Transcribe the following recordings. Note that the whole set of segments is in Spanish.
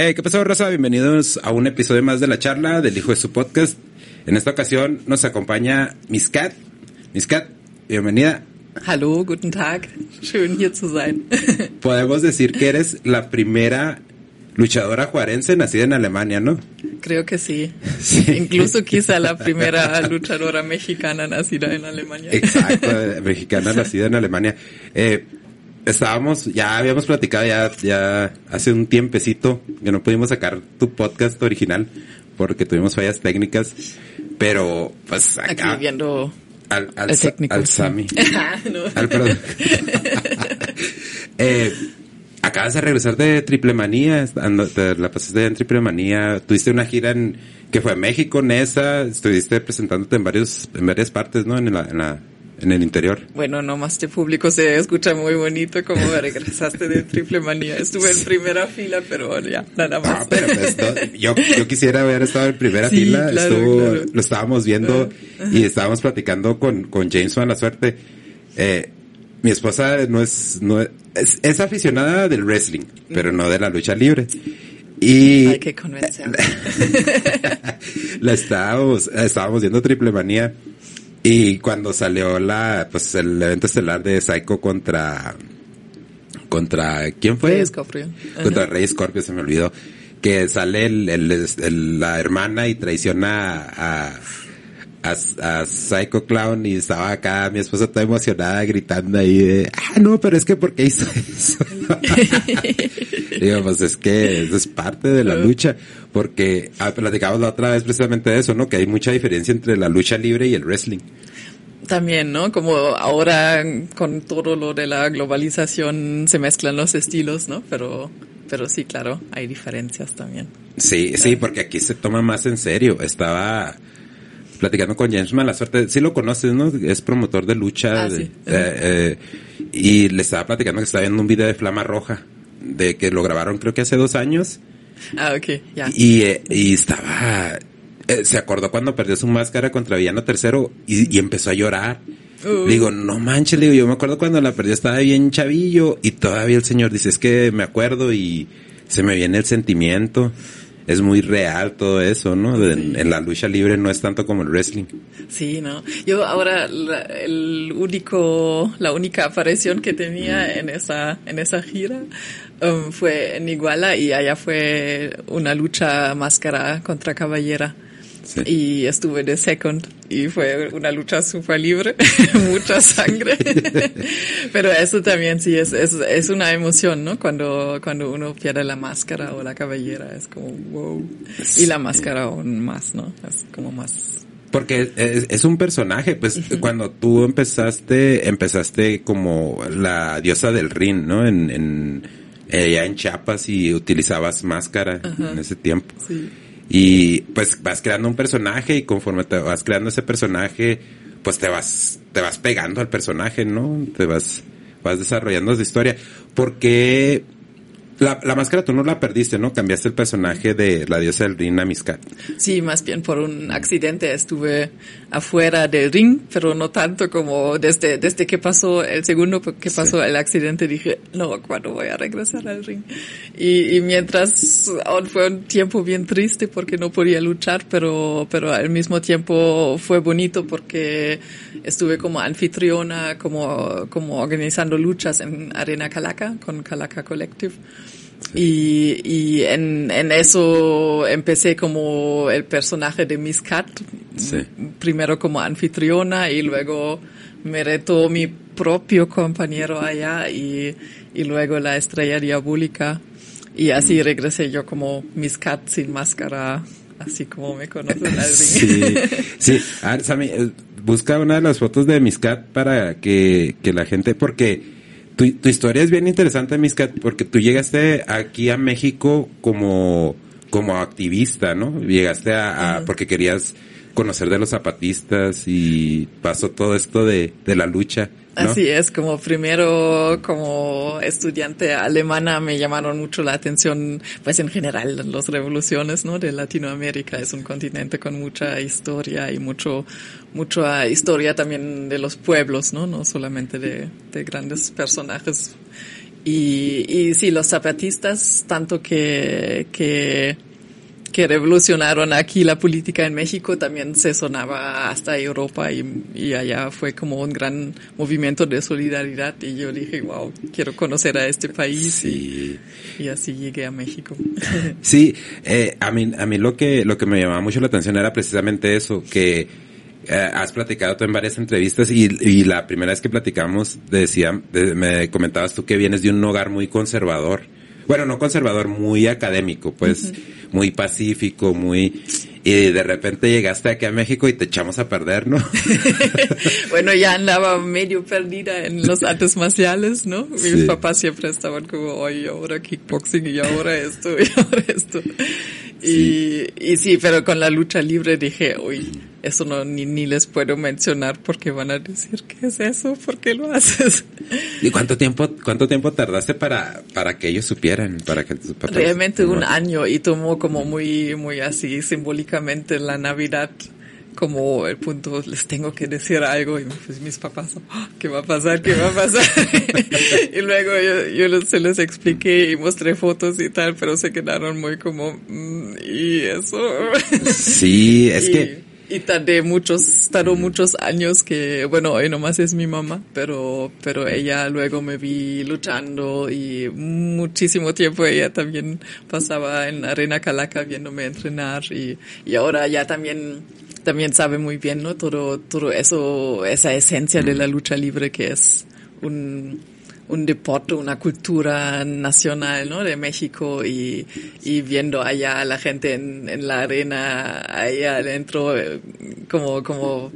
Eh, ¿Qué pasó, Rosa? Bienvenidos a un episodio más de la charla del hijo de su podcast. En esta ocasión nos acompaña Miss Cat. Miss Cat, bienvenida. Hallo, guten Tag. Schön hier zu sein. Podemos decir que eres la primera luchadora juarense nacida en Alemania, ¿no? Creo que sí. Incluso quizá la primera luchadora mexicana nacida en Alemania. Exacto, mexicana nacida en Alemania. Eh, estábamos, ya habíamos platicado ya, ya hace un tiempecito que no pudimos sacar tu podcast original porque tuvimos fallas técnicas, pero pues acá... Aquí viendo al, al, el técnico. al Sami. Ah, no. Al, perdón. eh, acabas de regresar de Triple Manía, te la pasaste en Triple Manía, tuviste una gira en, que fue en México, Nesa, estuviste presentándote en varios, en varias partes, ¿no? En la, en la, en el interior. Bueno, nomás de público se escucha muy bonito como regresaste de triple manía. Estuve en primera fila, pero ya, nada más. Ah, pero pues, no, yo, yo quisiera haber estado en primera Sí, fila, claro, estuvo, claro. lo estábamos viendo y estábamos platicando con, con James Van la suerte. Eh, mi esposa no es, no es, es, aficionada del wrestling, pero no de la lucha libre. Y Hay que convencer. la estábamos, estábamos viendo Triple Manía y cuando salió la, pues el evento estelar de Psycho contra, contra, ¿quién fue? Rey Scorpion. Contra. Rey Scorpio, se me olvidó. Que sale el, el- el- la hermana y traiciona a, a, a Psycho Clown y estaba acá mi esposa toda emocionada gritando ahí de, ah, no, pero es que ¿por qué hizo eso? Digo, pues es que eso es parte de la lucha, porque ah, platicamos la otra vez precisamente de eso, ¿no? Que hay mucha diferencia entre la lucha libre y el wrestling. También, ¿no? Como ahora con todo lo de la globalización se mezclan los estilos, ¿no? Pero, pero sí, claro, hay diferencias también. Sí, sí, porque aquí se toma más en serio. Estaba platicando con James la suerte, sí lo conoces, ¿no? Es promotor de lucha. Ah, de- sí. eh, eh, y le estaba platicando que estaba viendo un video de Flama Roja, de que lo grabaron creo que hace dos años. Ah, ok, ya. Y, eh, y estaba... eh, se acordó cuando perdió su máscara contra Villano Tercero y, y empezó a llorar. Uh. Digo, no manches, le digo, yo me acuerdo cuando la perdió estaba bien chavillo y todavía el señor dice, es que me acuerdo y se me viene el sentimiento. Es muy real todo eso, ¿no? De- en la lucha libre no es tanto como el wrestling. Sí, ¿no? Yo ahora la, el único, la única aparición que tenía en esa, en esa gira um, fue en Iguala y allá fue una lucha máscara contra caballera. Y estuve de second y fue una lucha super libre, mucha sangre. Pero eso también sí es, es, es una emoción, ¿no? Cuando, cuando uno pierde la máscara o la cabellera, es como wow. Y la máscara aún más, ¿no? Es como más Porque es, es un personaje, pues cuando tú empezaste, empezaste como la diosa del ring, ¿no? En, en, allá en Chiapas y utilizabas máscara en ese tiempo. Sí. Y pues vas creando un personaje y conforme te vas creando ese personaje, pues te vas, te vas pegando al personaje, ¿no? Te vas, vas desarrollando esa historia. Porque la, la máscara tú no la perdiste, ¿no? Cambiaste el personaje de la diosa del ring a Miscat. Sí, más bien por un accidente estuve afuera del ring, pero no tanto como desde, desde que pasó el segundo que pasó el accidente dije, no, ¿cuándo voy a regresar al ring? Y, y mientras aún fue un tiempo bien triste porque no podía luchar, pero, pero al mismo tiempo fue bonito porque estuve como anfitriona, como, como organizando luchas en Arena Calaca con Calaca Collective. Y, y en, en eso empecé como el personaje de Miss Cat, Sí. primero como anfitriona y luego me retó mi propio compañero allá y, y luego la estrella diabólica y así regresé yo como Miss Cat sin máscara, así como me conocen al. Sí, sí. A ver, Sammy, eh, busca una de las fotos de Miscat para que, que la gente, porque tu, tu historia es bien interesante, Miscat, porque tú llegaste aquí a México como, como activista, ¿no? Llegaste a, a- porque querías conocer de los zapatistas y pasó todo esto de, de la lucha. Así es, como primero, como estudiante alemana me llamaron mucho la atención, pues en general las revoluciones, ¿no? De Latinoamérica es un continente con mucha historia y mucho, mucha historia también de los pueblos, ¿no? No solamente de, de grandes personajes. Y, y sí, los zapatistas, tanto que, que, que revolucionaron aquí la política en México, también se sonaba hasta Europa y, y allá fue como un gran movimiento de solidaridad y yo dije, wow, quiero conocer a este país Sí. y, y así llegué a México. Sí, eh, a mí, a mí lo que, lo que me llamaba mucho la atención era precisamente eso, que eh, has platicado tú en varias entrevistas y, y la primera vez que platicamos decía, de- me comentabas tú que vienes de un hogar muy conservador. Bueno, no conservador, muy académico, pues, muy pacífico, muy, y de repente llegaste aquí a México y te echamos a perder, ¿no? bueno, ya andaba medio perdida en los artes marciales, ¿no? Mis Sí. papás siempre estaban como, oye, ahora kickboxing y ahora esto y ahora esto. Y, y sí, pero con la lucha libre dije, uy, eso no, ni, ni les puedo mencionar porque van a decir, ¿qué es eso? ¿Por qué lo haces? ¿Y cuánto tiempo, cuánto tiempo tardaste para, para que ellos supieran, para que Realmente un año y tomó como muy, muy así simbólicamente la Navidad como el punto, les tengo que decir algo y pues mis papás, "Ah, ¿qué va a pasar? ¿Qué va a pasar? y luego yo, yo se les expliqué y mostré fotos y tal, pero se quedaron muy como, "Mm, ¿y eso? Sí, es y, que, y tardé muchos, tardó muchos años que, bueno, hoy nomás es mi mamá, pero, pero ella luego me vi luchando y muchísimo tiempo ella también pasaba en Arena Calaca viéndome entrenar y, y ahora ya también, también sabe muy bien, ¿no? Todo, todo eso, esa esencia de la lucha libre que es un, un deporte, una cultura nacional, ¿no? De México y, y viendo allá a la gente en, en la arena, allá adentro, eh, como, como,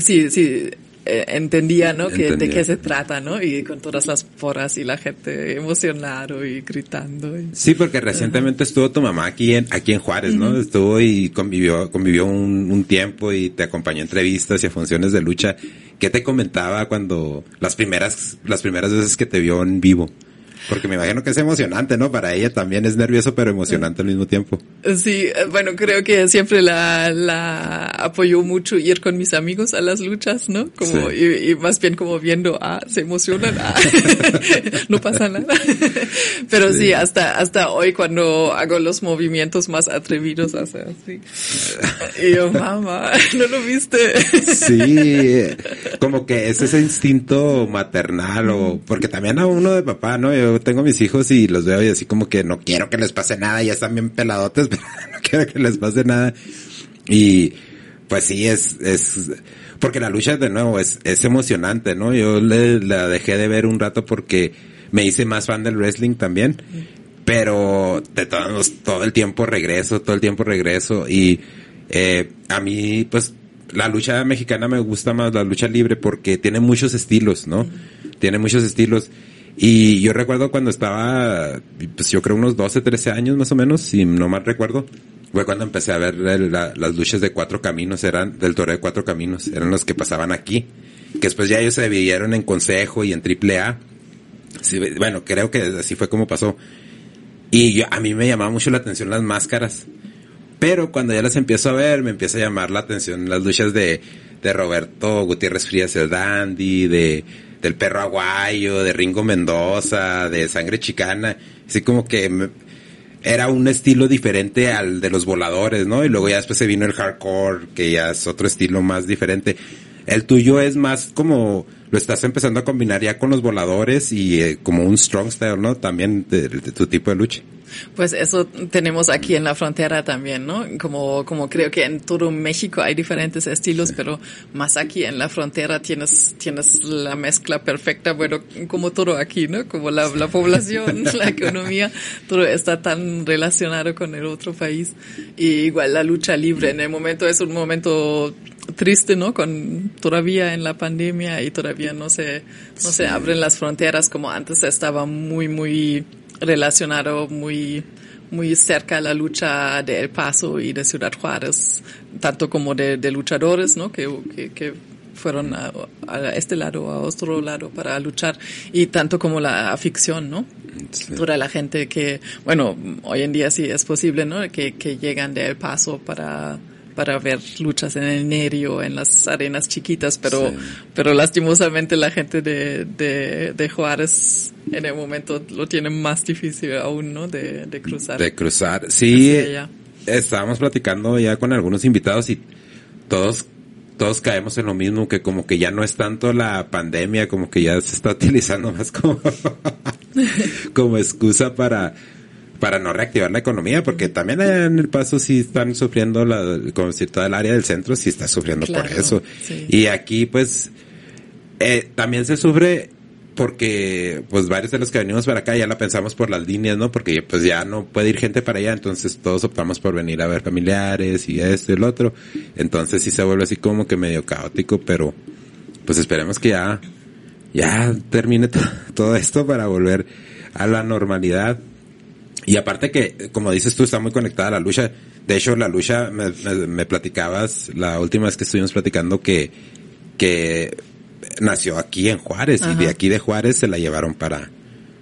sí, sí, eh, entendía, ¿no? Que, de qué se trata, ¿no? Y con todas las porras y la gente emocionada y gritando. y- Sí, porque recientemente estuvo tu mamá aquí en, aquí en Juárez, ¿no? Estuvo y convivió, convivió un, un tiempo y te acompañó a entrevistas y a funciones de lucha. ¿Qué te comentaba cuando, las primeras, las primeras veces que te vio en vivo? Porque me imagino que es emocionante, ¿no? Para ella también es nervioso, pero emocionante al mismo tiempo. Sí, eh, bueno, creo que siempre la, la apoyó mucho ir con mis amigos a las luchas, ¿no? Como, Sí. y, y más bien como viendo, ah, se emocionan, ah, no pasa nada. Pero sí. hasta, hasta hoy cuando hago los movimientos más atrevidos, hace así. Y yo, mamá, ¿no lo viste? Sí, como que es ese instinto maternal o, porque también a uno de papá, ¿no? Yo tengo mis hijos y los veo y así como que no quiero que les pase nada, ya están bien peladotes, pero no quiero que les pase nada. Y pues sí, es, es, porque la lucha de nuevo es, es emocionante, ¿no? Yo le, la dejé de ver un rato porque me hice más fan del wrestling también, pero de todos, todo el tiempo regreso, todo el tiempo regreso y eh, a mí pues la lucha mexicana me gusta más la lucha libre porque tiene muchos estilos, ¿no? Tiene muchos estilos. Y yo recuerdo cuando estaba, pues yo creo unos 12, 13 años más o menos, si no mal recuerdo, fue cuando empecé a ver las luchas de cuatro caminos, eran del toreo de cuatro caminos, eran los que pasaban aquí. Que después ya ellos se dividieron en consejo y en triple A. Bueno, creo que así fue como pasó. Y yo, a mí me llamaba mucho la atención las máscaras. Pero cuando ya las empiezo a ver, me empieza a llamar la atención las luchas de, de Roberto Gutiérrez Frías, el Dandy, de, del perro aguayo, de Ringo Mendoza, de Sangre Chicana. Así como que me- era un estilo diferente al de los voladores, ¿no? Y luego ya después se vino el hardcore, que ya es otro estilo más diferente. El tuyo es más como, lo estás empezando a combinar ya con los voladores y eh, como un strong style, ¿no? También de, de tu tipo de lucha. Pues eso tenemos aquí en la frontera también, ¿no? Como, como creo que en todo México hay diferentes estilos, pero más aquí en la frontera tienes, tienes la mezcla perfecta, bueno, como todo aquí, ¿no? Como la, la población, la economía, todo está tan relacionado con el otro país. Y igual la lucha libre, en el momento es un momento triste, ¿no? Con todavía en la pandemia y todavía no se, no se abren las fronteras como antes estaba muy, muy relacionado muy muy cerca la lucha de El Paso y de Ciudad Juárez, tanto como de, de luchadores, ¿no? Que, que, que fueron a, a, este lado, a otro lado para luchar, y tanto como la afición, ¿no? Sí. Toda la gente que, bueno, hoy en día sí es posible, ¿no? Que, que llegan de El Paso para, para ver luchas en el Nerio, en las arenas chiquitas, pero, sí. pero lastimosamente la gente de, de, de Juárez en el momento lo tienen más difícil aún, ¿no? De, de cruzar. De cruzar. Sí, estábamos platicando ya con algunos invitados y todos todos caemos en lo mismo, que como que ya no es tanto la pandemia, como que ya se está utilizando más como, como excusa para, para no reactivar la economía, porque también en el paso sí están sufriendo la, como si toda el área del centro sí está sufriendo por eso. Y aquí pues, eh, también se sufre porque pues varios de los que venimos para acá ya la pensamos por las líneas, ¿no? Porque pues ya no puede ir gente para allá, entonces todos optamos por venir a ver familiares y esto y el otro. Entonces sí se vuelve así como que medio caótico, pero pues esperemos que ya, ya termine todo esto para volver a la normalidad. Y aparte que, como dices tú, está muy conectada a la lucha. De hecho, la lucha, me, me platicabas la última vez que estuvimos platicando que, que nació aquí en Juárez y de aquí de Juárez se la llevaron para,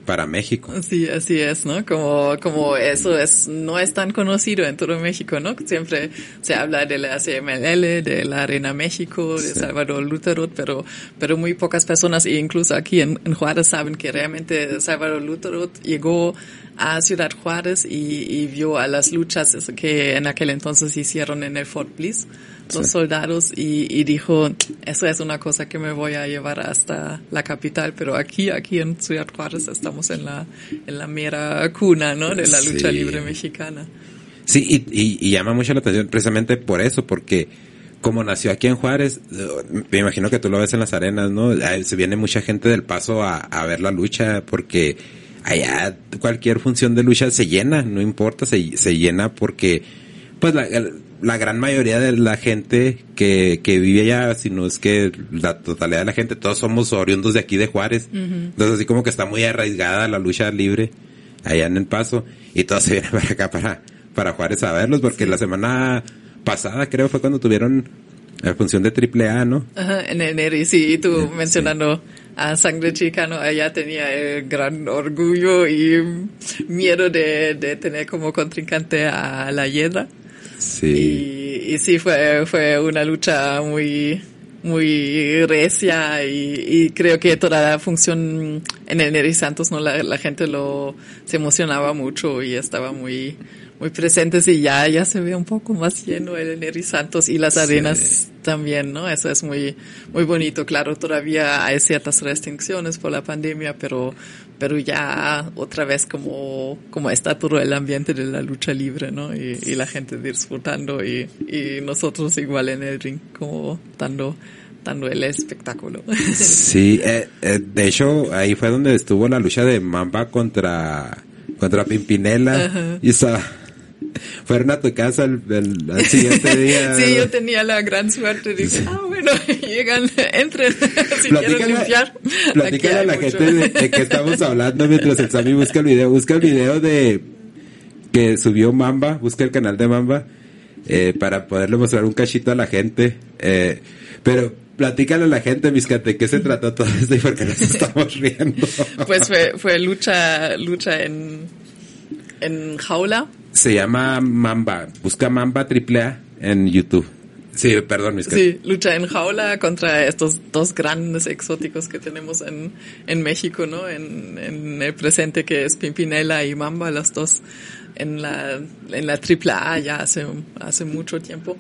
para México. Sí, así es, ¿no? Como, como eso es, no es tan conocido en todo México, ¿no? Siempre se habla de la CMLL, de la Arena México, de Salvador Lutherot, pero, pero muy pocas personas, e incluso aquí en, en Juárez, saben que realmente Salvador Lutherot llegó a Ciudad Juárez y, vio a las luchas que en aquel entonces hicieron en el Fort Bliss los soldados y, dijo, eso es una cosa que me voy a llevar hasta la capital, pero aquí, aquí en Ciudad Juárez estamos en la, en la mera cuna, ¿no? De la lucha libre mexicana. Sí, y, y, llama mucho la atención precisamente por eso, porque como nació aquí en Juárez, me imagino que tú lo ves en las arenas, ¿no? Se viene mucha gente del paso a, a ver la lucha porque allá cualquier función de lucha se llena, no importa, se, se llena porque pues la, la, gran mayoría de la gente que, que vive allá, si no es que la totalidad de la gente, todos somos oriundos de aquí de Juárez. Entonces así como que está muy arraigada la lucha libre allá en el paso y todos se vienen para acá para, para Juárez a verlos porque la semana pasada creo fue cuando tuvieron la función de triple A, ¿no? Ajá, en enero, y sí, tú mencionando a Sangre Chicano, allá tenía el gran orgullo y miedo de, de tener como contrincante a la Hiedra. Sí. Y, y, sí, fue, fue una lucha muy, muy recia y, y, creo que toda la función en el Neri Santos, ¿no? La, la gente lo, se emocionaba mucho y estaba muy, muy presentes y ya, ya se ve un poco más lleno el Neri Santos y las arenas también, ¿no? Eso es muy, muy bonito. Claro, todavía hay ciertas restricciones por la pandemia, pero, pero ya otra vez como, como está todo el ambiente de la lucha libre, ¿no? Y, y la gente disfrutando y, y nosotros igual en el ring como dando, dando el espectáculo. Sí, eh, eh, de hecho ahí fue donde estuvo la lucha de Mamba contra, contra Pimpinela y estaba fueron a tu casa el, siguiente día. sí, yo tenía la gran suerte. Dije, ah, bueno, llegan, entren, si quieren limpiar. Platícale a la gente de, de qué estamos hablando mientras el Sammy busca el video. Busca el video de que subió Mamba, busca el canal de Mamba, eh, para poderle mostrar un cachito a la gente. Eh, pero platícale a la gente, Miscate, ¿qué se trató todo esto y por qué nos estamos riendo? pues fue, fue lucha, lucha en, en jaula se llama Mamba. Busca Mamba AAA en YouTube. Sí, perdón, mis Sí, lucha en jaula contra estos dos grandes exóticos que tenemos en, en México, ¿no? En, en el presente que es Pimpinela y Mamba, los dos en la, en la AAA ya hace, hace mucho tiempo.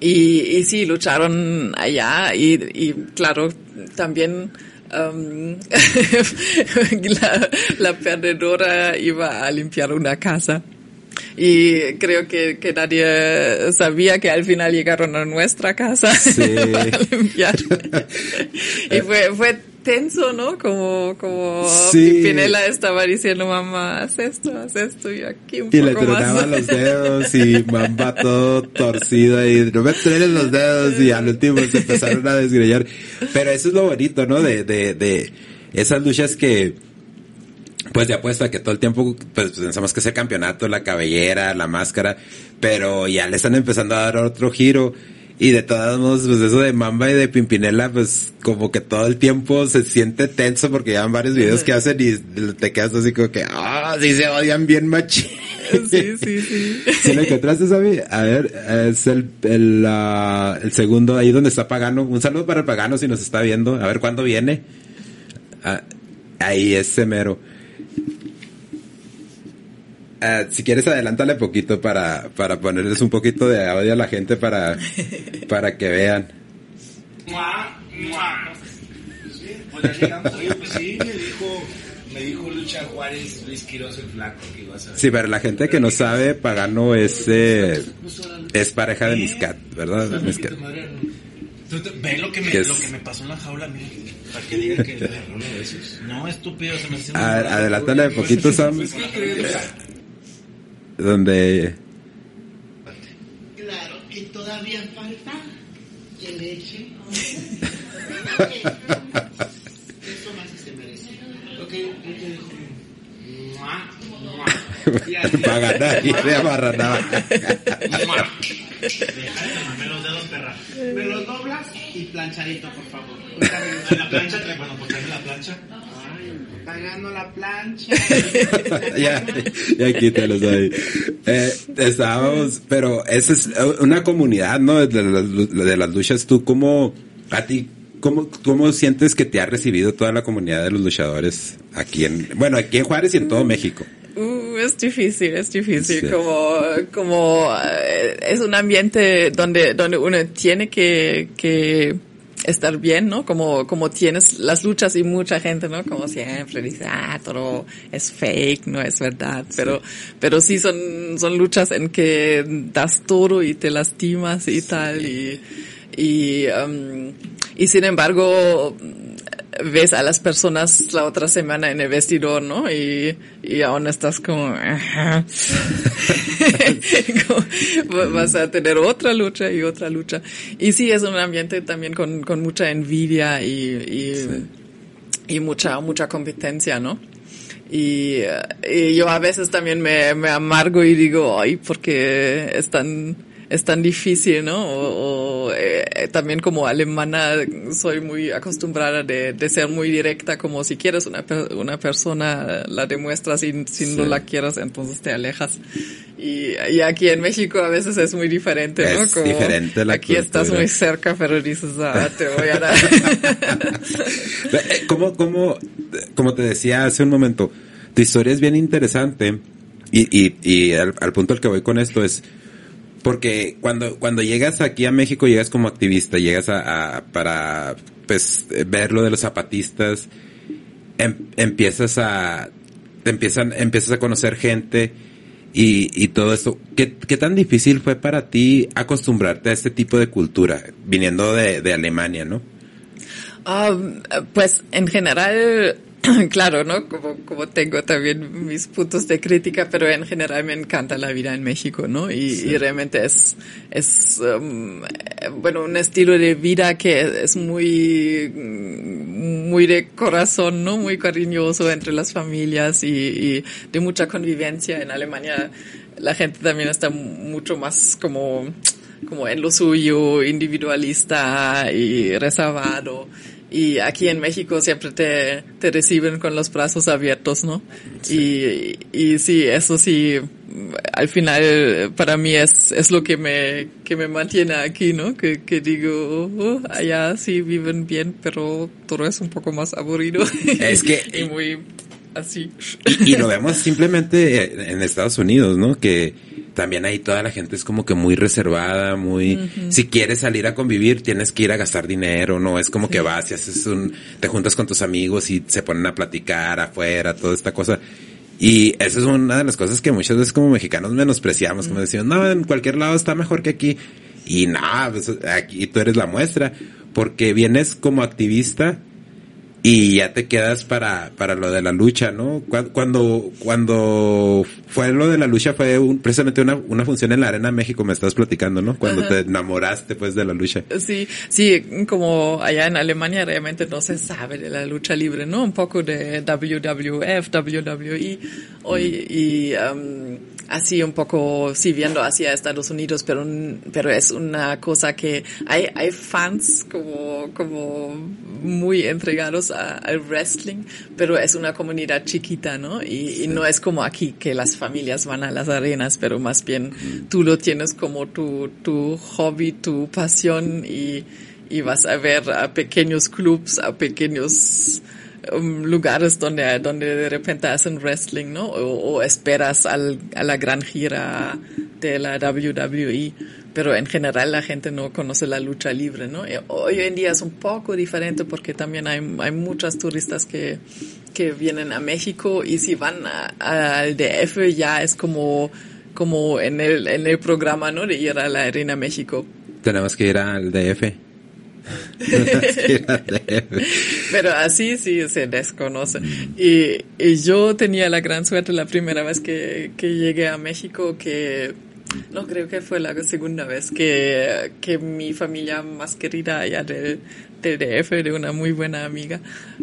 Y, y sí, lucharon allá y, y claro, también um, la, la perdedora iba a limpiar una casa y creo que, que nadie sabía que al final llegaron a nuestra casa para limpiar. y fue, fue tenso, ¿no? Como, como Pinela estaba diciendo, mamá, haz esto, haz esto, y aquí un y le tronaba los dedos y mamá todo torcido y no me truenen los dedos y al último se empezaron a desgreñar. Pero eso es lo bonito, ¿no? De, de, de esas luchas que, pues de apuesta que todo el tiempo pues pensamos que es el campeonato, la cabellera, la máscara, pero ya le están empezando a dar otro giro. Y de todos modos pues eso de Mamba y de Pimpinela pues como que todo el tiempo se siente tenso porque ya van varios videos que hacen y te quedas así como que ah sí se odian bien machi sí sí sí. Si lo encontraste Sabi a ver es el el, el segundo ahí donde está Pagano. Un saludo para el Pagano si nos está viendo. A ver cuándo viene. Ah, Ahí es mero. Ah, si quieres adelántale poquito para, para ponerles un poquito de audio a la gente para, para que vean. Pues sí, me dijo, me dijo Lucha Juárez, Luis Quiroz el flaco que ibas a ver. Sí, pero la gente que no sabe, Pagano es, eh, es pareja de Miscat, ¿verdad? Miscat. Ve lo que, me, lo que me pasó en la jaula, mira, para que digan que de esos. No, estúpido, se me hace Adelántale un poquito, Sam. Donde... Claro, y todavía falta que le eche. Eso más se merece. Ok, yo te dejo. Para ganar y de amarrar nada. Me los dedos, perra. Me los doblas y planchadito, por favor. La plancha, bueno, porque es la plancha. Pagando la plancha. ya, ya quítalos ahí. Eh, estábamos, pero esa es una comunidad, ¿no? De las, de las luchas, tú, ¿cómo, a ti, cómo, cómo sientes que te ha recibido toda la comunidad de los luchadores aquí en, bueno, aquí en Juárez y en todo México? Uh, es difícil, es difícil. Sí. Como, como eh, es un ambiente donde, donde uno tiene que, que estar bien, ¿no? Como, como tienes las luchas y mucha gente, ¿no? Como siempre dice, ah, todo es fake, no es verdad. Pero, pero sí son, son luchas en que das todo y te lastimas y tal. Y, y, um, y sin embargo, ves a las personas la otra semana en el vestidor, ¿no? Y, y aún estás como, como, vas a tener otra lucha y otra lucha. Y sí, es un ambiente también con, con mucha envidia y, y, sí. y mucha, mucha competencia, ¿no? Y, y, yo a veces también me, me amargo y digo, ay, porque están es tan difícil, ¿no? O, o eh, también como alemana soy muy acostumbrada de, de, ser muy directa, como si quieres una, una persona la demuestras y si sí. no la quieres entonces te alejas. Y, y, aquí en México a veces es muy diferente, ¿no? Es como diferente la Aquí cultura. estás muy cerca, pero dices, ah, te voy a dar. como, como, como te decía hace un momento, tu historia es bien interesante y, y, y al, al punto al que voy con esto es, porque cuando, cuando llegas aquí a México, llegas como activista, llegas a, a para, pues, ver lo de los zapatistas, em, empiezas a, empiezan, empiezas a conocer gente y, y todo esto. ¿Qué, ¿Qué tan difícil fue para ti acostumbrarte a este tipo de cultura, viniendo de, de Alemania, no? Um, pues, en general, claro, ¿no? Como, como tengo también mis puntos de crítica, pero en general me encanta la vida en México, ¿no? Y, sí. y realmente es, es, um, bueno, un estilo de vida que es muy, muy de corazón, ¿no? Muy cariñoso entre las familias y, y de mucha convivencia. En Alemania la gente también está mucho más como, como en lo suyo, individualista y reservado. Y aquí en México siempre te, te reciben con los brazos abiertos, ¿no? Sí. Y, y sí, eso sí, al final para mí es, es lo que me, que me mantiene aquí, ¿no? Que, que digo, oh, allá sí viven bien, pero todo es un poco más aburrido. Es que... y muy así. Y, y, lo vemos simplemente en Estados Unidos, ¿no? Que también ahí toda la gente es como que muy reservada, muy, uh -huh. si quieres salir a convivir, tienes que ir a gastar dinero, no es como sí. que vas y haces un, te juntas con tus amigos y se ponen a platicar afuera, toda esta cosa. Y eso es una de las cosas que muchas veces como mexicanos menospreciamos, como decimos, no, en cualquier lado está mejor que aquí. Y nada, pues aquí tú eres la muestra, porque vienes como activista y ya te quedas para, para lo de la lucha, ¿no? Cuando, cuando fue lo de la lucha fue un, precisamente una, una función en la Arena México, me estás platicando, ¿no? Cuando Ajá. te enamoraste pues de la lucha. Sí, sí, como allá en Alemania realmente no se sabe de la lucha libre, ¿no? Un poco de WWF, WWE, hoy, y, um, así un poco, sí, viendo hacia Estados Unidos, pero, pero es una cosa que hay, hay fans como, como muy entregados a, al wrestling, pero es una comunidad chiquita, ¿no? Y, sí. y, no es como aquí que las familias van a las arenas, pero más bien tú lo tienes como tu, tu hobby, tu pasión y, y vas a ver a pequeños clubs, a pequeños lugares donde, donde de repente hacen wrestling, ¿no? O, esperas al, a la gran gira de la WWE pero en general la gente no conoce la lucha libre, ¿no? Y hoy en día es un poco diferente porque también hay, hay muchas turistas que, que vienen a México y si van al DF ya es como, como en el, en el programa, ¿no? De ir a la Arena México. Tenemos que ir al DF. Pero así sí se desconoce. Y, y, yo tenía la gran suerte la primera vez que, que llegué a México que no, creo que fue la segunda vez que, que mi familia más querida allá del, del DF, de una muy buena amiga,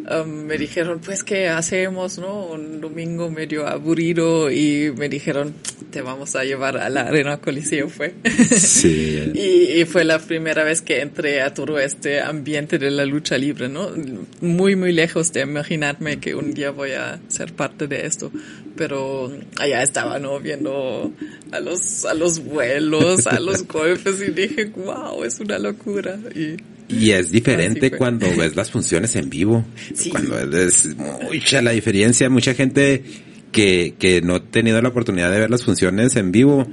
um, me dijeron, pues, ¿qué hacemos, no? Un domingo medio aburrido y me dijeron, te vamos a llevar a la Arena Coliseo, fue. Sí. y, y, fue la primera vez que entré a todo este ambiente de la lucha libre, ¿no? Muy, muy lejos de imaginarme que un día voy a ser parte de esto, pero allá estaba, ¿no? Viendo a los, a los vuelos, a los golpes y dije, wow, es una locura. Y y es diferente cuando ves las funciones en vivo. Cuando es mucha la diferencia. Mucha gente que, que no ha tenido la oportunidad de ver las funciones en vivo,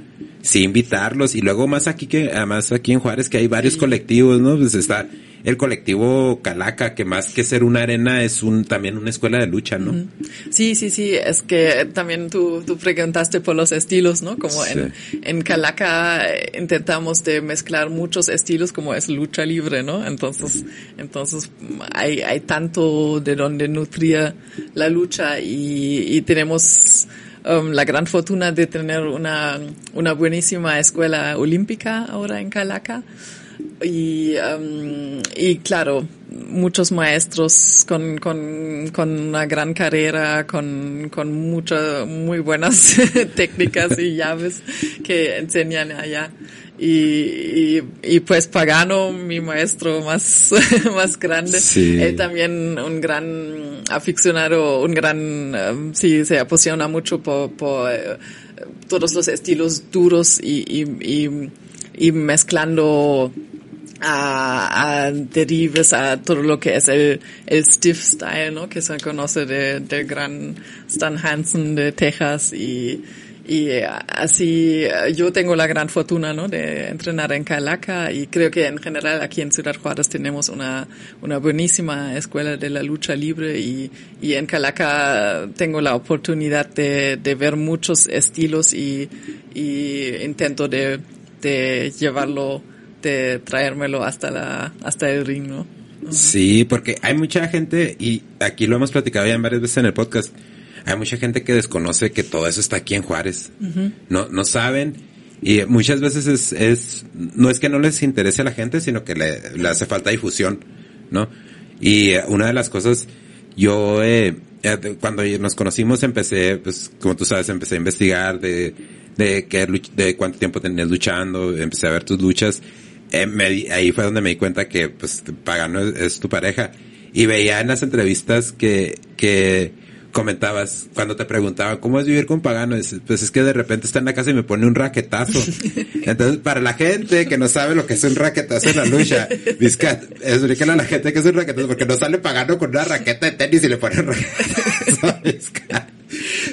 sí invitarlos. Y luego más aquí que, además aquí en Juárez que hay varios colectivos, ¿no? Pues está el colectivo Calaca, que más que ser una arena es un también una escuela de lucha, ¿no? Sí, sí, sí, es que también tú, tú preguntaste por los estilos, ¿no? Como en, en Calaca eh, intentamos de mezclar muchos estilos como es lucha libre, ¿no? Entonces, entonces hay, hay tanto de donde nutría la lucha y, y tenemos um, la gran fortuna de tener una, una buenísima escuela olímpica ahora en Calaca y, um, y claro, muchos maestros con, con, con una gran carrera, con, con muchas, muy buenas técnicas y llaves que enseñan allá. Y, y, y, pues Pagano, mi maestro más, más grande, él también un gran aficionado, un gran, um, sí, se apasiona mucho por, por uh, todos los estilos duros y, y, y mezclando a, a derives a todo lo que es el, el stiff style, ¿no? Que se conoce de, gran Stan Hansen de Texas y, y así yo tengo la gran fortuna, ¿no? De entrenar en Calaca y creo que en general aquí en Ciudad Juárez tenemos una, una buenísima escuela de la lucha libre y, y en Calaca tengo la oportunidad de, de ver muchos estilos y, y intento de, de llevarlo de traérmelo hasta la, hasta el ring, ¿no? Sí, porque hay mucha gente, y aquí lo hemos platicado ya varias veces en el podcast, hay mucha gente que desconoce que todo eso está aquí en Juárez. No, no saben, y muchas veces es, es, no es que no les interese a la gente, sino que le, le hace falta difusión, ¿no? Y eh, una de las cosas, yo, eh, eh, cuando nos conocimos empecé, pues, como tú sabes, empecé a investigar de, de, qué, de cuánto tiempo tenías luchando, empecé a ver tus luchas eh, ahí fue donde me di cuenta que pues Pagano es, tu pareja. Y veía en las entrevistas que, que comentabas, cuando te preguntaban, ¿cómo es vivir con Pagano? pues es que de repente está en la casa y me pone un raquetazo. Entonces, para la gente que no sabe lo que es un raquetazo en la lucha, Vizcat, explíquenle a la gente que es un raquetazo, porque no sale Pagano con una raqueta de tenis y le pone un raquetazo.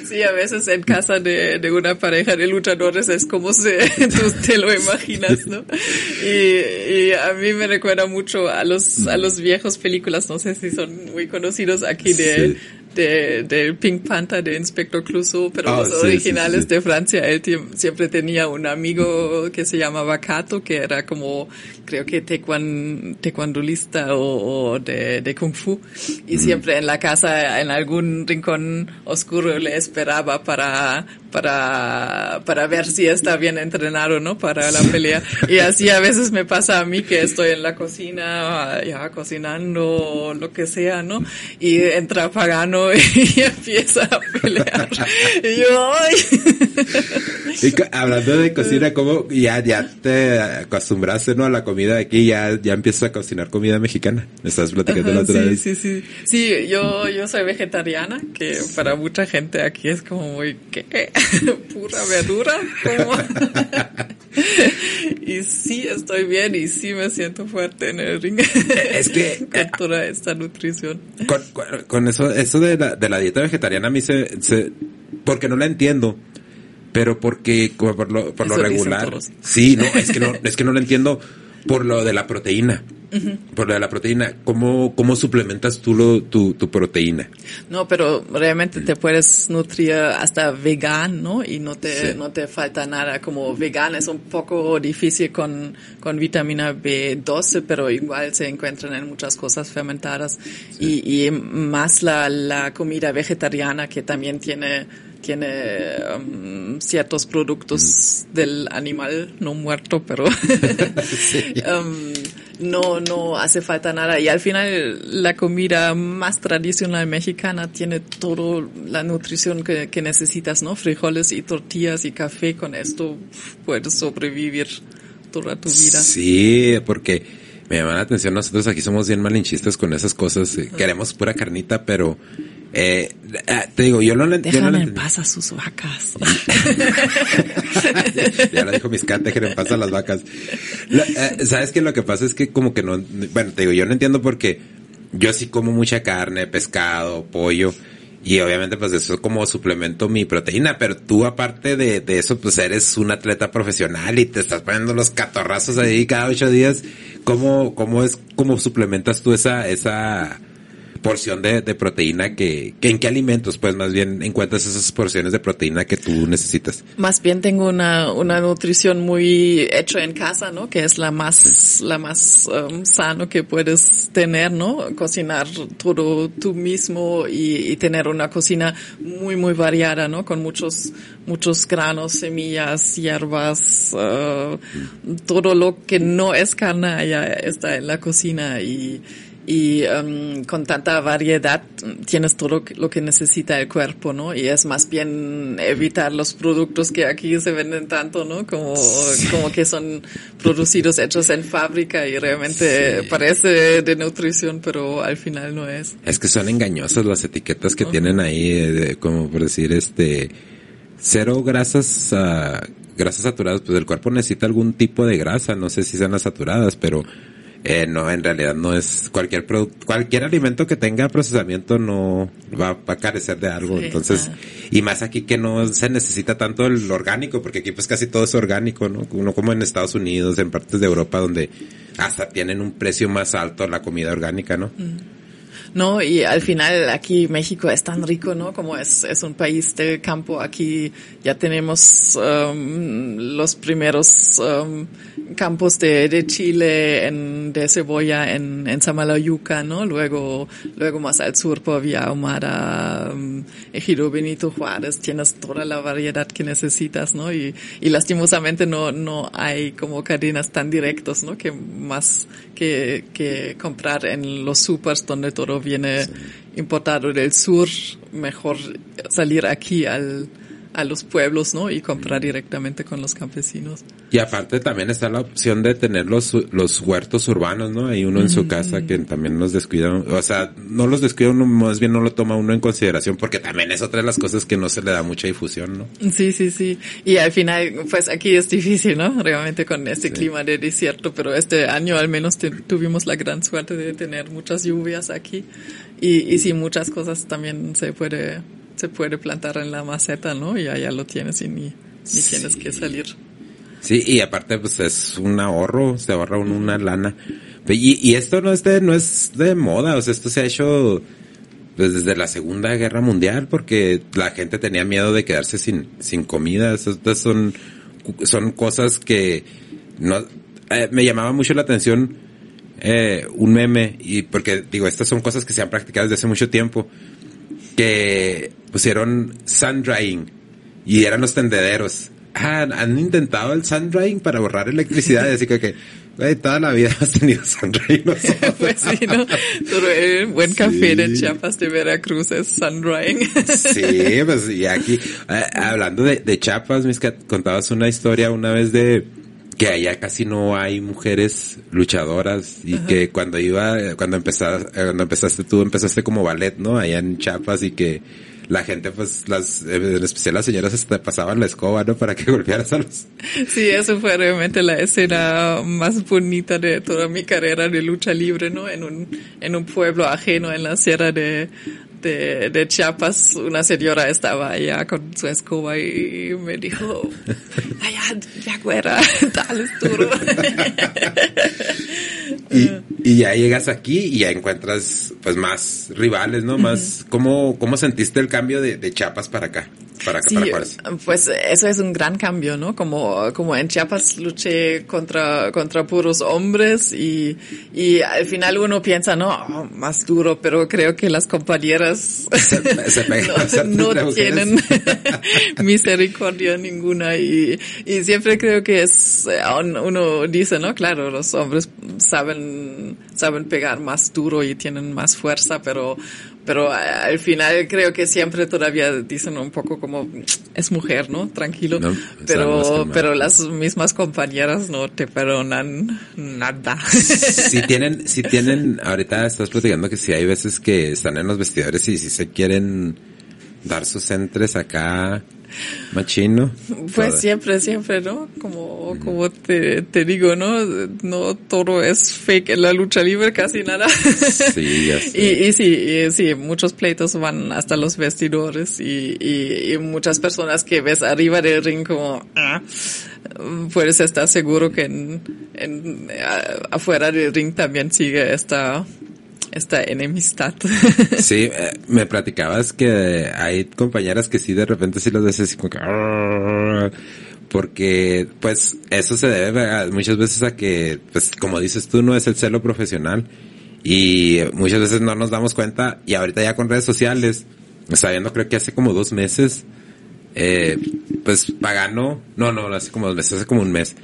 Sí, a veces en casa de, de una pareja de luchadores es como se, tú te lo imaginas, ¿no? Y, y, a mí me recuerda mucho a los, a los viejos películas, no sé si son muy conocidos aquí de, de, del Pink Panther de Inspector Clouseau, pero oh, los originales de Francia, él siempre tenía un amigo que se llamaba Kato, que era como, creo que taekwondolista o, o de, de, Kung Fu, y siempre en la casa, en algún rincón oscuro le esperaba para, para, para ver si está bien entrenado, ¿no? Para la pelea. Y así a veces me pasa a mí que estoy en la cocina, ya cocinando, lo que sea, ¿no? Y entra Pagano ¿no? Y empieza a pelear. Y yo. Y hablando de cocina, ¿cómo ya, ya te acostumbraste, ¿no? A la comida de aquí, ya, ya empiezas a cocinar comida mexicana. Me estás platicando la Ajá, otra sí, vez. sí, sí. Sí, yo, yo soy vegetariana, que para mucha gente aquí es como muy, ¿qué? Pura verdura, y sí, estoy bien y sí me siento fuerte en el ring. Es que- Con toda esta nutrición. Con, con, eso, eso de la, de la dieta vegetariana a mí se, se, porque no la entiendo. Pero porque, por lo, por regular. Sí, no, es que no, es que no lo entiendo por lo de la proteína. Por la proteína. ¿Cómo, cómo suplementas tú lo, tu, tu proteína? No, pero realmente te puedes nutrir hasta vegan, ¿no? Y no te, Sí. no te falta nada. Como vegan es un poco difícil con, con vitamina B12, pero igual se encuentran en muchas cosas fermentadas. Y, y más la, la comida vegetariana que también tiene, tiene um, ciertos productos del animal, no muerto, pero um, no, no hace falta nada. Y al final la comida más tradicional mexicana tiene toda la nutrición que, que necesitas, ¿no? Frijoles y tortillas y café. Con esto puedes sobrevivir toda tu vida. Sí, porque me llama la atención. Nosotros aquí somos bien malinchistas con esas cosas. eh, Queremos pura carnita, pero eh, ah, te digo, yo no la yo no Dejan la en paz a sus vacas. ya lo dijo mis dejen en paz a las vacas. Eh, ¿Sabes qué? Lo que pasa es que como que no, bueno, te digo, yo no entiendo porque yo sí como mucha carne, pescado, pollo, y obviamente pues eso como suplemento mi proteína, pero tú aparte de, de eso pues eres un atleta profesional y te estás poniendo los catorrazos ahí cada ocho días. ¿Cómo, cómo es, cómo suplementas tú esa, esa, porción de, de proteína que, que en qué alimentos pues más bien encuentras esas porciones de proteína que tú necesitas. Más bien tengo una, una nutrición muy hecha en casa, ¿no? Que es la más, la más um, sano que puedes tener, ¿no? Cocinar todo tú mismo y, y tener una cocina muy, muy variada, ¿no? Con muchos, muchos granos, semillas, hierbas, uh, todo lo que no es carne allá está en la cocina y, y um, con tanta variedad tienes todo lo que necesita el cuerpo, ¿no? Y es más bien evitar los productos que aquí se venden tanto, ¿no? Como, como que son producidos, hechos en fábrica y realmente Sí. parece de nutrición, pero al final no es. Es que son engañosas las etiquetas que tienen ahí, eh, de- como por decir, este, cero grasas, ah, grasas saturadas, pues el cuerpo necesita algún tipo de grasa, no sé si sean las saturadas, pero eh, no, en realidad no es cualquier producto, cualquier alimento que tenga procesamiento no va, va a carecer de algo, Sí, entonces, ah. y más aquí que no se necesita tanto el orgánico, porque aquí pues casi todo es orgánico, ¿no? No como en Estados Unidos, en partes de Europa donde hasta tienen un precio más alto la comida orgánica, ¿no? No, y al final aquí México es tan rico, ¿no? Como es, es un país del campo, aquí ya tenemos um, los primeros um, campos de, de chile, en, de cebolla en, en Samalayuca, ¿no? Luego, luego más al sur por Vía Ahumada, um, Ejido Benito Juárez, tienes toda la variedad que necesitas, ¿no? Y, y lastimosamente no, no hay como cadenas tan directos, ¿no? Que más que, que comprar en los supers donde todo viene importado del sur, mejor salir aquí al, a los pueblos, ¿no? Y comprar directamente con los campesinos. Y aparte también está la opción de tener los, los huertos urbanos, ¿no? Hay uno en su casa que también los descuida, o sea, no los descuida uno, más bien no lo toma uno en consideración porque también es otra de las cosas que no se le da mucha difusión, ¿no? Sí, sí, sí. Y al final, pues aquí es difícil, ¿no? Realmente con este clima de desierto, pero este año al menos te- tuvimos la gran suerte de tener muchas lluvias aquí. Y, y sí, muchas cosas también se puede, se puede plantar en la maceta, ¿no? Y allá lo tienes y ni, ni tienes que salir. Sí, y aparte pues es un ahorro, se ahorra uno una lana. Y, y esto no es de, no es de moda, o sea, esto se ha hecho pues, desde la Segunda Guerra Mundial porque la gente tenía miedo de quedarse sin, sin comida. Estas son, son cosas que no, eh, me llamaba mucho la atención eh, un meme y porque digo, estas son cosas que se han practicado desde hace mucho tiempo que pusieron sun drying y eran los tendederos. Ah, han intentado el sun drying para ahorrar electricidad, así que, que Güey, toda la vida has tenido Sunray nosotros. pues sí, ¿no? Pero buen café de Chiapas de Veracruz es Sunrise. sí, pues y aquí, eh, hablando de, de Chiapas, mis contabas una historia una vez de que allá casi no hay mujeres luchadoras y que cuando iba, cuando empezaste, cuando empezaste tú, empezaste como ballet, ¿no? Allá en Chiapas y que la gente, pues, las, en especial las señoras te pasaban la escoba, ¿no? Para que golpearas a los... Sí, eso fue realmente la escena más bonita de toda mi carrera de lucha libre, ¿no? En un, en un pueblo ajeno en la sierra de, de, de, Chiapas, una señora estaba allá con su escoba y me dijo, allá, ya güera, dale duro. y, y ya llegas aquí y ya encuentras pues más rivales, ¿no? Más, ¿cómo, cómo sentiste el cambio de, de Chiapas para acá? Para, sí, para pues eso es un gran cambio, ¿no? Como, como en Chiapas luché contra, contra puros hombres y, y al final uno piensa, no, oh, más duro, pero creo que las compañeras no, no tienen misericordia ninguna y, y siempre creo que es, uno dice, ¿no? Claro, los hombres saben, saben pegar más duro y tienen más fuerza, pero pero al final creo que siempre todavía dicen un poco como es mujer, ¿no? Tranquilo. No, pero pero las mismas compañeras no te perdonan nada. Si tienen si tienen ahorita estás platicando que si hay veces que están en los vestidores y si se quieren dar sus entres acá Machino. Pues siempre, siempre, ¿no? Como, como te, te digo, ¿no? No todo es fake en la lucha libre, casi nada. Sí, ya sé. Y, y sí, y, sí, muchos pleitos van hasta los vestidores y, y, y muchas personas que ves arriba del ring como, ah, puedes estar seguro que en, en, afuera del ring también sigue esta esta enemistad. Sí, eh, me platicabas que hay compañeras que sí de repente sí los ves así como que... Porque, pues, eso se debe muchas veces a que, pues, como dices tú, no es el celo profesional. Y muchas veces no nos damos cuenta. Y ahorita ya con redes sociales, sabiendo creo que hace como dos meses, eh, pues Pagano, no, no, hace como dos meses, hace como un mes.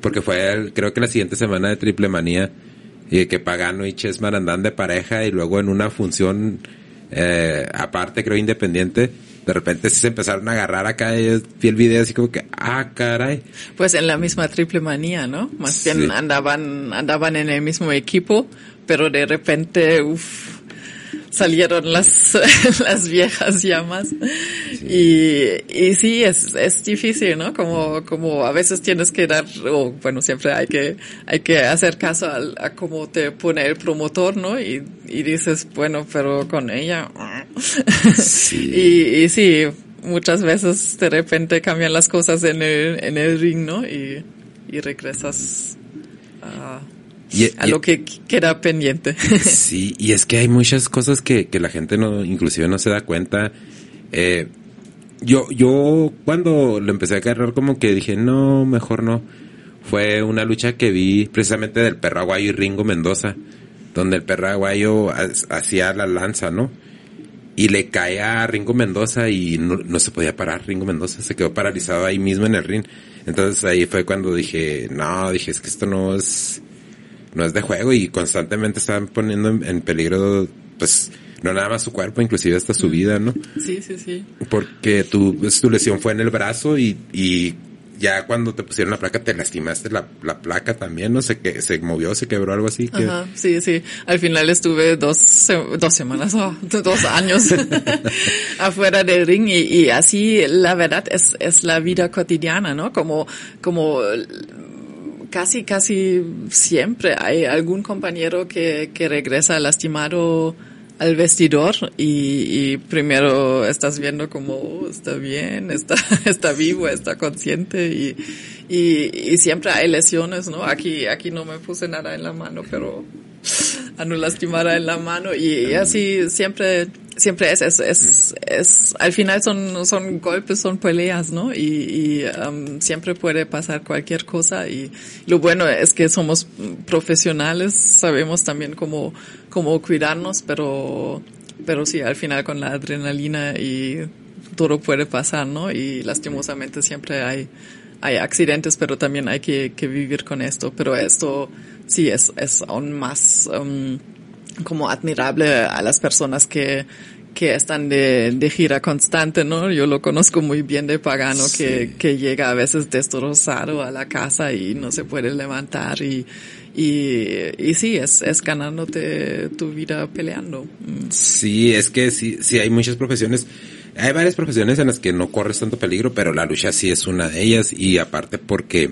Porque fue, creo que la siguiente semana de Triple Manía y que Pagano y Chessman andan de pareja y luego en una función eh, aparte, creo independiente, de repente sí se empezaron a agarrar acá y vi el video así como que, ah, caray. Pues en la misma triple manía, ¿no? Más bien andaban, andaban en el mismo equipo, pero de repente, uff, salieron las, las viejas llamas. Y, y sí, es, es difícil, ¿no? Como, como a veces tienes que dar, o bueno, siempre hay que, hay que hacer caso a, a cómo te pone el promotor, ¿no? Y, y dices, bueno, pero con ella. Sí. y, y sí, muchas veces de repente cambian las cosas en el, en el ring, ¿no? Y, y regresas a, Y, a y- lo que queda pendiente. Sí, y es que hay muchas cosas que, que la gente no, inclusive no se da cuenta. Eh, yo, yo cuando lo empecé a agarrar como que dije, no, mejor no. Fue una lucha que vi precisamente del perro aguayo y Ringo Mendoza, donde el perro aguayo ha- hacía la lanza, ¿no? Y le cae a Ringo Mendoza y no, no se podía parar Ringo Mendoza, se quedó paralizado ahí mismo en el ring. Entonces ahí fue cuando dije, no, dije, es que esto no es, no es de juego y constantemente estaban poniendo en, en peligro, pues, no nada más su cuerpo, inclusive hasta su vida, ¿no? sí, sí, sí. Porque tu, pues, tu lesión fue en el brazo y, y ya cuando te pusieron la placa te lastimaste la, la placa también, ¿no? Se, que, se movió, se quebró algo así. Que, Ajá, sí, sí. Al final estuve dos, dos semanas, oh, dos años afuera del ring y, y así, la verdad, es, es la vida cotidiana, ¿no? Como, como casi, casi siempre hay algún compañero que, que regresa lastimado al vestidor y, y primero estás viendo como oh, está bien, está, está vivo, está consciente y, y, y siempre hay lesiones, ¿no? Aquí, aquí no me puse nada en la mano, pero a no lastimar en la mano y, y así siempre siempre es es, es es al final son son golpes son peleas no y, y um, siempre puede pasar cualquier cosa y lo bueno es que somos profesionales sabemos también cómo cómo cuidarnos pero pero sí al final con la adrenalina y todo puede pasar no y lastimosamente siempre hay hay accidentes, pero también hay que, que vivir con esto. Pero esto sí es, es aún más um, como admirable a las personas que, que están de, de, gira constante, ¿no? Yo lo conozco muy bien de pagano Sí. que, que llega a veces destrozado a la casa y no se puede levantar y, y, y sí, es, es ganándote tu vida peleando. Mm. Sí, es que sí, sí hay muchas profesiones. Hay varias profesiones en las que no corres tanto peligro, pero la lucha sí es una de ellas y aparte porque,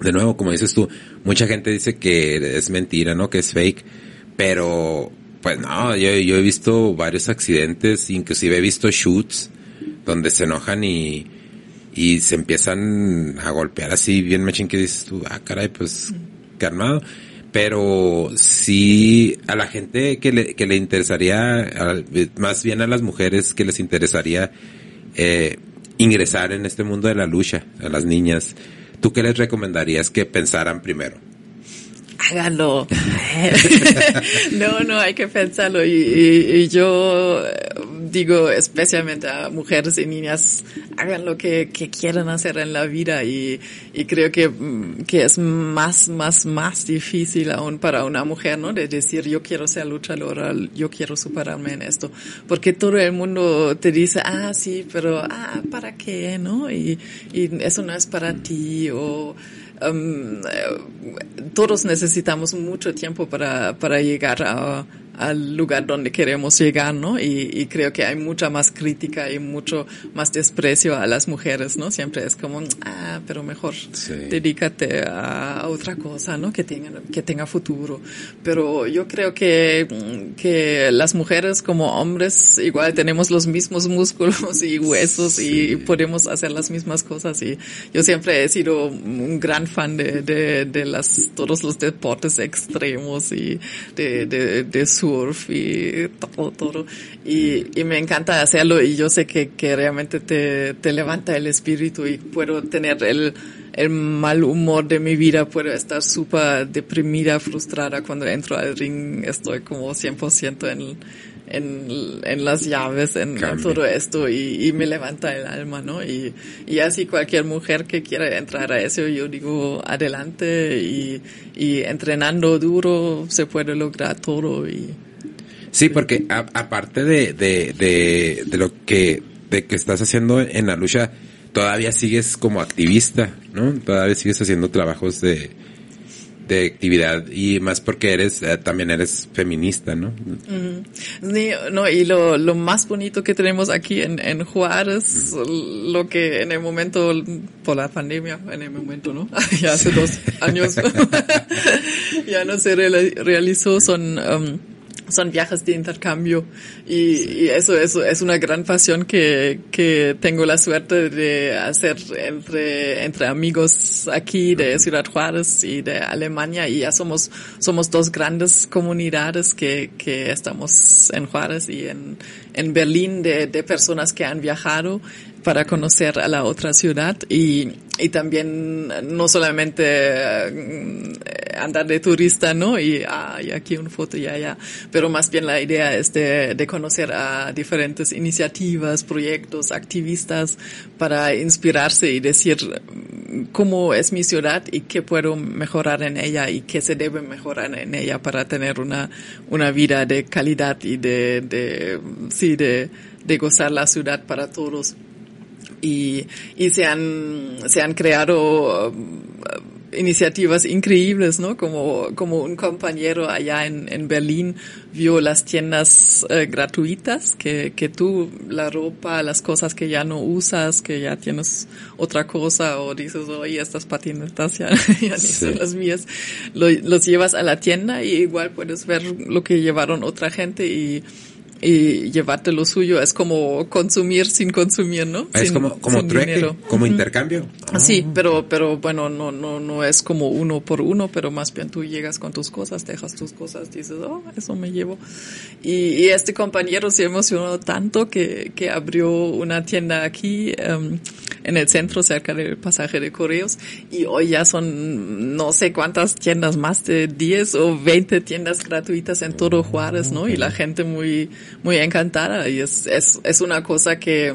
de nuevo, como dices tú, mucha gente dice que es mentira, ¿no? Que es fake, pero pues no, yo, yo he visto varios accidentes, inclusive he visto shoots donde se enojan y, y se empiezan a golpear así bien machín que dices tú, ah caray, pues calmado. Pero sí a la gente que le, que le interesaría, más bien a las mujeres que les interesaría eh, ingresar en este mundo de la lucha, a las niñas, ¿tú qué les recomendarías que pensaran primero? Hágalo. no, no, hay que pensarlo. Y, y- y yo eh, digo especialmente a mujeres y niñas, hagan lo que, que quieran hacer en la vida. Y, y creo que, mm, que es más, más, más difícil aún para una mujer, ¿no? De decir, yo quiero ser luchadora, yo quiero superarme en esto. Porque todo el mundo te dice, ah, sí, pero, ah, ¿para qué? ¿No? Y, y eso no es para ti. O, um, todos necesitamos mucho tiempo para, para llegar a, al lugar donde queremos llegar, ¿no? Y, y creo que hay mucha más crítica y mucho más desprecio a las mujeres, ¿no? Siempre es como, ah, pero mejor Sí. dedícate a, a otra cosa, ¿no? Que tenga, que tenga futuro. Pero yo creo que, mm, que las mujeres como hombres igual tenemos los mismos músculos y huesos y podemos hacer las mismas cosas y yo siempre he sido un gran fan de, de, de las, todos los deportes extremos y de, de, de y todo, todo. Y, y me encanta hacerlo y yo sé que, que realmente te, te levanta el espíritu y puedo tener el, el mal humor de mi vida, puedo estar súper deprimida, frustrada cuando entro al ring, estoy como 100% en, en, en las llaves, en, en todo esto y, y me levanta el alma, ¿no? Y, y así cualquier mujer que quiera entrar a eso, yo digo adelante y, y entrenando duro se puede lograr todo y Sí, porque a- aparte de, de, de, de lo que, de que estás haciendo en la lucha, todavía sigues como activista, ¿no? Todavía sigues haciendo trabajos de, de actividad y más porque eres, eh, también eres feminista, ¿no? Sí, no, y lo, lo más bonito que tenemos aquí en, en Juárez, lo que en el momento, por la pandemia, en el momento, ¿no? ya hace dos años, ya no se reali- realizó, son, um, son viajes de intercambio. Y, y eso, eso es una gran pasión que, que tengo la suerte de hacer entre, entre amigos aquí de Ciudad Juárez y de Alemania. Y ya somos, somos dos grandes comunidades que, que estamos en Juárez y en, en Berlín de, de personas que han viajado para conocer a la otra ciudad. Y, y también no solamente eh, andar de turista, ¿no? Y, ah, y aquí una foto, ya, ya. Pero más bien la idea es de, de conocer a diferentes iniciativas, proyectos, activistas para inspirarse y decir mm, cómo es mi ciudad y qué puedo mejorar en ella y qué se debe mejorar en ella para tener una, una vida de calidad y de, de sí, de, de gozar la ciudad para todos y, y se han, se han creado um, iniciativas increíbles, ¿no? Como, como un compañero allá en, en Berlín vio las tiendas eh, gratuitas, que, que tú, la ropa, las cosas que ya no usas, que ya tienes otra cosa, o dices, oye, estas patinetas ya, ya Sí. son las mías, lo- los llevas a la tienda y igual puedes ver lo que llevaron otra gente y, y llevarte lo suyo. Es como consumir sin consumir, ¿no? Es Sin- como, como trueque, dinero. como intercambio. Sí, pero, pero bueno, no, no, no es como uno por uno, pero más bien tú llegas con tus cosas, dejas tus cosas, dices, oh, eso me llevo. Y, y este compañero se emocionó tanto que, que abrió una tienda aquí, em, en el centro, cerca del pasaje de correos, y hoy ya son no sé cuántas tiendas, más de 10 o 20 tiendas gratuitas en todo Juárez, ¿no? Y la gente muy, muy encantada, y es, es, es una cosa que,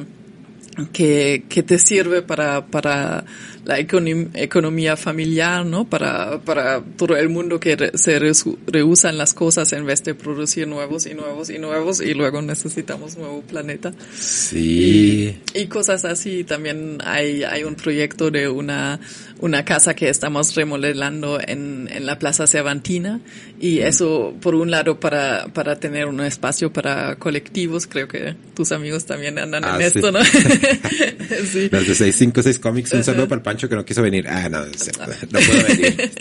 que, que te sirve para, para la econom- economía familiar, ¿no? Para, para todo el mundo que re- se resu- rehusan las cosas en vez de producir nuevos y nuevos y nuevos y luego necesitamos nuevo planeta. Sí. Y, y cosas así. También hay, hay un proyecto de una, una casa que estamos remodelando en, en la Plaza Cervantina. Y eso, por un lado, para, para tener un espacio para colectivos. Creo que tus amigos también andan Ah, en sí. esto, ¿no? sí. Los de 656 Comics, un saludo para el Pancho que no quiso venir. Ah, no, cierto, no puedo venir.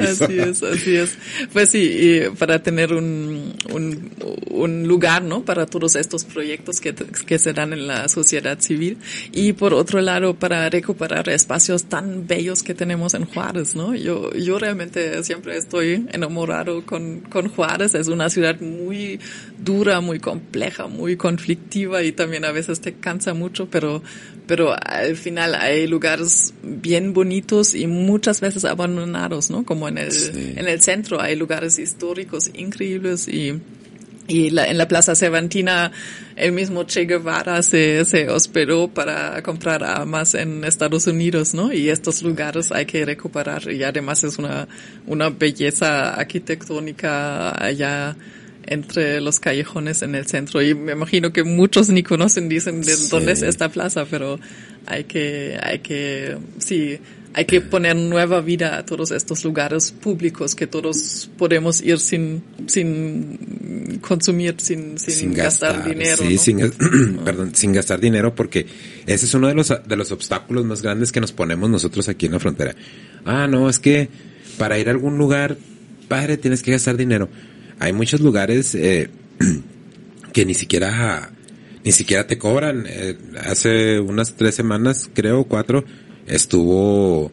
Así es, así es. Pues sí, y para tener un, un, un lugar, ¿no? Para todos estos proyectos que, que se dan en la sociedad civil. Y por otro lado, para recuperar espacios tan bellos que tenemos en Juárez, ¿no? Yo, yo realmente siempre estoy enamorado con, con Juárez. Es una ciudad muy dura, muy compleja, muy conflictiva y también a veces te cansa mucho, pero, pero al final hay lugares bien bonitos y muchas veces abandonados, ¿no? Como en el, Sí. en el centro hay lugares históricos increíbles y, y la, en la Plaza Cervantina el mismo Che Guevara se, se hospedó para comprar armas en Estados Unidos, ¿no? Y estos lugares hay que recuperar y además es una, una belleza arquitectónica allá entre los callejones en el centro y me imagino que muchos ni conocen dicen de Sí. dónde es esta plaza pero hay que hay que sí hay que poner nueva vida a todos estos lugares públicos que todos podemos ir sin sin consumir sin sin, gastar, dinero Sí, ¿no? sin, perdón, sin gastar dinero porque ese es uno de los, de los obstáculos más grandes que nos ponemos nosotros aquí en la frontera. Ah, no, es que para ir a algún lugar, padre, tienes que gastar dinero. Hay muchos lugares eh, que ni siquiera ni siquiera te cobran. Eh, hace unas tres semanas, creo, cuatro, estuvo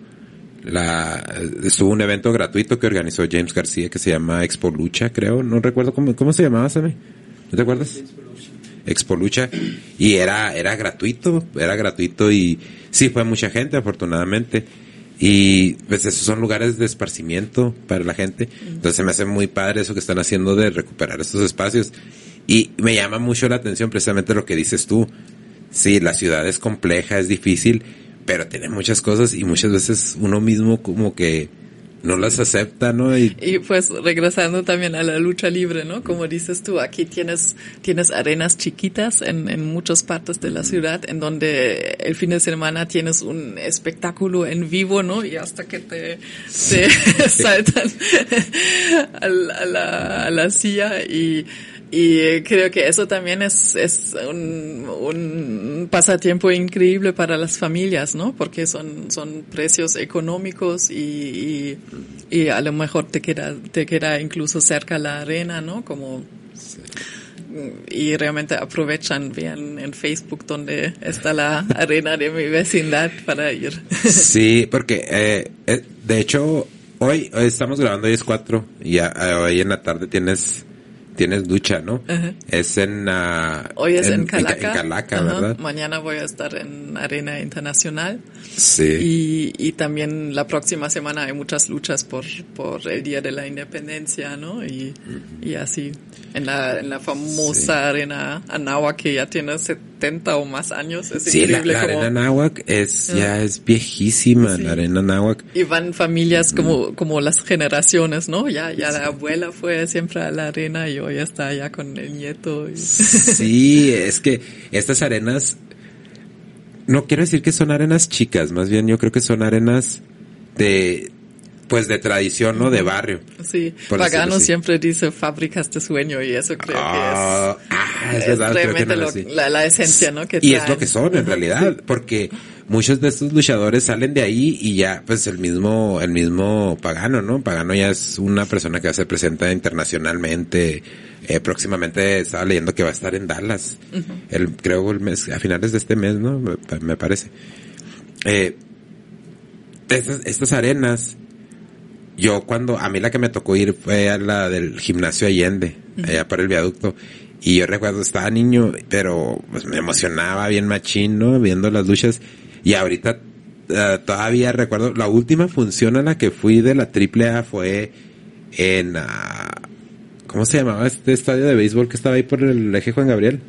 la estuvo un evento gratuito que organizó James García que se llama Expo Lucha, creo, no recuerdo cómo, cómo se llamaba, Sammy. ¿No te acuerdas? Expo Lucha y era era gratuito, era gratuito y sí fue mucha gente afortunadamente y pues esos son lugares de esparcimiento para la gente. Entonces me hace muy padre eso que están haciendo de recuperar estos espacios y me llama mucho la atención precisamente lo que dices tú. Sí, la ciudad es compleja, es difícil, pero tiene muchas cosas y muchas veces uno mismo como que no las acepta, ¿no? Y Y pues regresando también a la lucha libre, ¿no? Como dices tú, aquí tienes, tienes arenas chiquitas en, en muchas partes de la ciudad en donde el fin de semana tienes un espectáculo en vivo, ¿no? Y hasta que te, te saltan al- a, la, a la silla y, y creo que eso también es, es un, pasatiempo increíble para las familias, ¿no? Porque son, son precios económicos y, y, a lo mejor te queda, te queda incluso cerca la arena, ¿no? Como, y realmente aprovechan, vean en Facebook donde está la arena de mi vecindad para ir. Sí, porque eh, eh, de hecho hoy, estamos grabando hoy es 4 y hoy en la tarde tienes tienes ducha, ¿no? Es en ah, Hoy es en, Ca- Calaca. En Calaca. ¿verdad? Mañana voy a estar en Arena Internacional. Sí. Y, y también la próxima semana hay muchas luchas por, por el Día de la Independencia, ¿no? Y, y así. En la, en la famosa arena Anáhuac que ya tiene 70 o más años. Es Sí, la, increíble la como- arena náhuac es ya es viejísima, Sí. la arena náhuac. Y van familias como, como las generaciones, ¿no? Ya, ya la abuela fue siempre a la arena y hoy está allá con el nieto. y- Sí, es que estas arenas, no quiero decir que son arenas chicas, más bien yo creo que son arenas de, pues de tradición, ¿no? De barrio. Sí, Pagano siempre dice fábricas de sueño y eso creo Ah, ah, que es es, verdad, es creo que realmente no lo- era así. la, la esencia, ¿no? Que Y es lo que son en realidad, porque muchos de estos luchadores salen de ahí y ya, pues el mismo, el mismo Pagano, ¿no? Pagano ya es una persona que se presenta internacionalmente. Eh, próximamente estaba leyendo que va a estar en Dallas. el, creo el mes, a finales de este mes, ¿no? Me, me parece. Eh, estas, estas arenas, yo cuando, a mí la que me tocó ir fue a la del gimnasio Allende, allá para el viaducto. Y yo recuerdo, estaba niño, pero pues me emocionaba bien machín, ¿no? Viendo las luchas. Y ahorita eh, todavía recuerdo, la última función a la que fui de la AAA fue en, ah, ¿cómo se llamaba este estadio de béisbol que estaba ahí por el eje Juan Gabriel?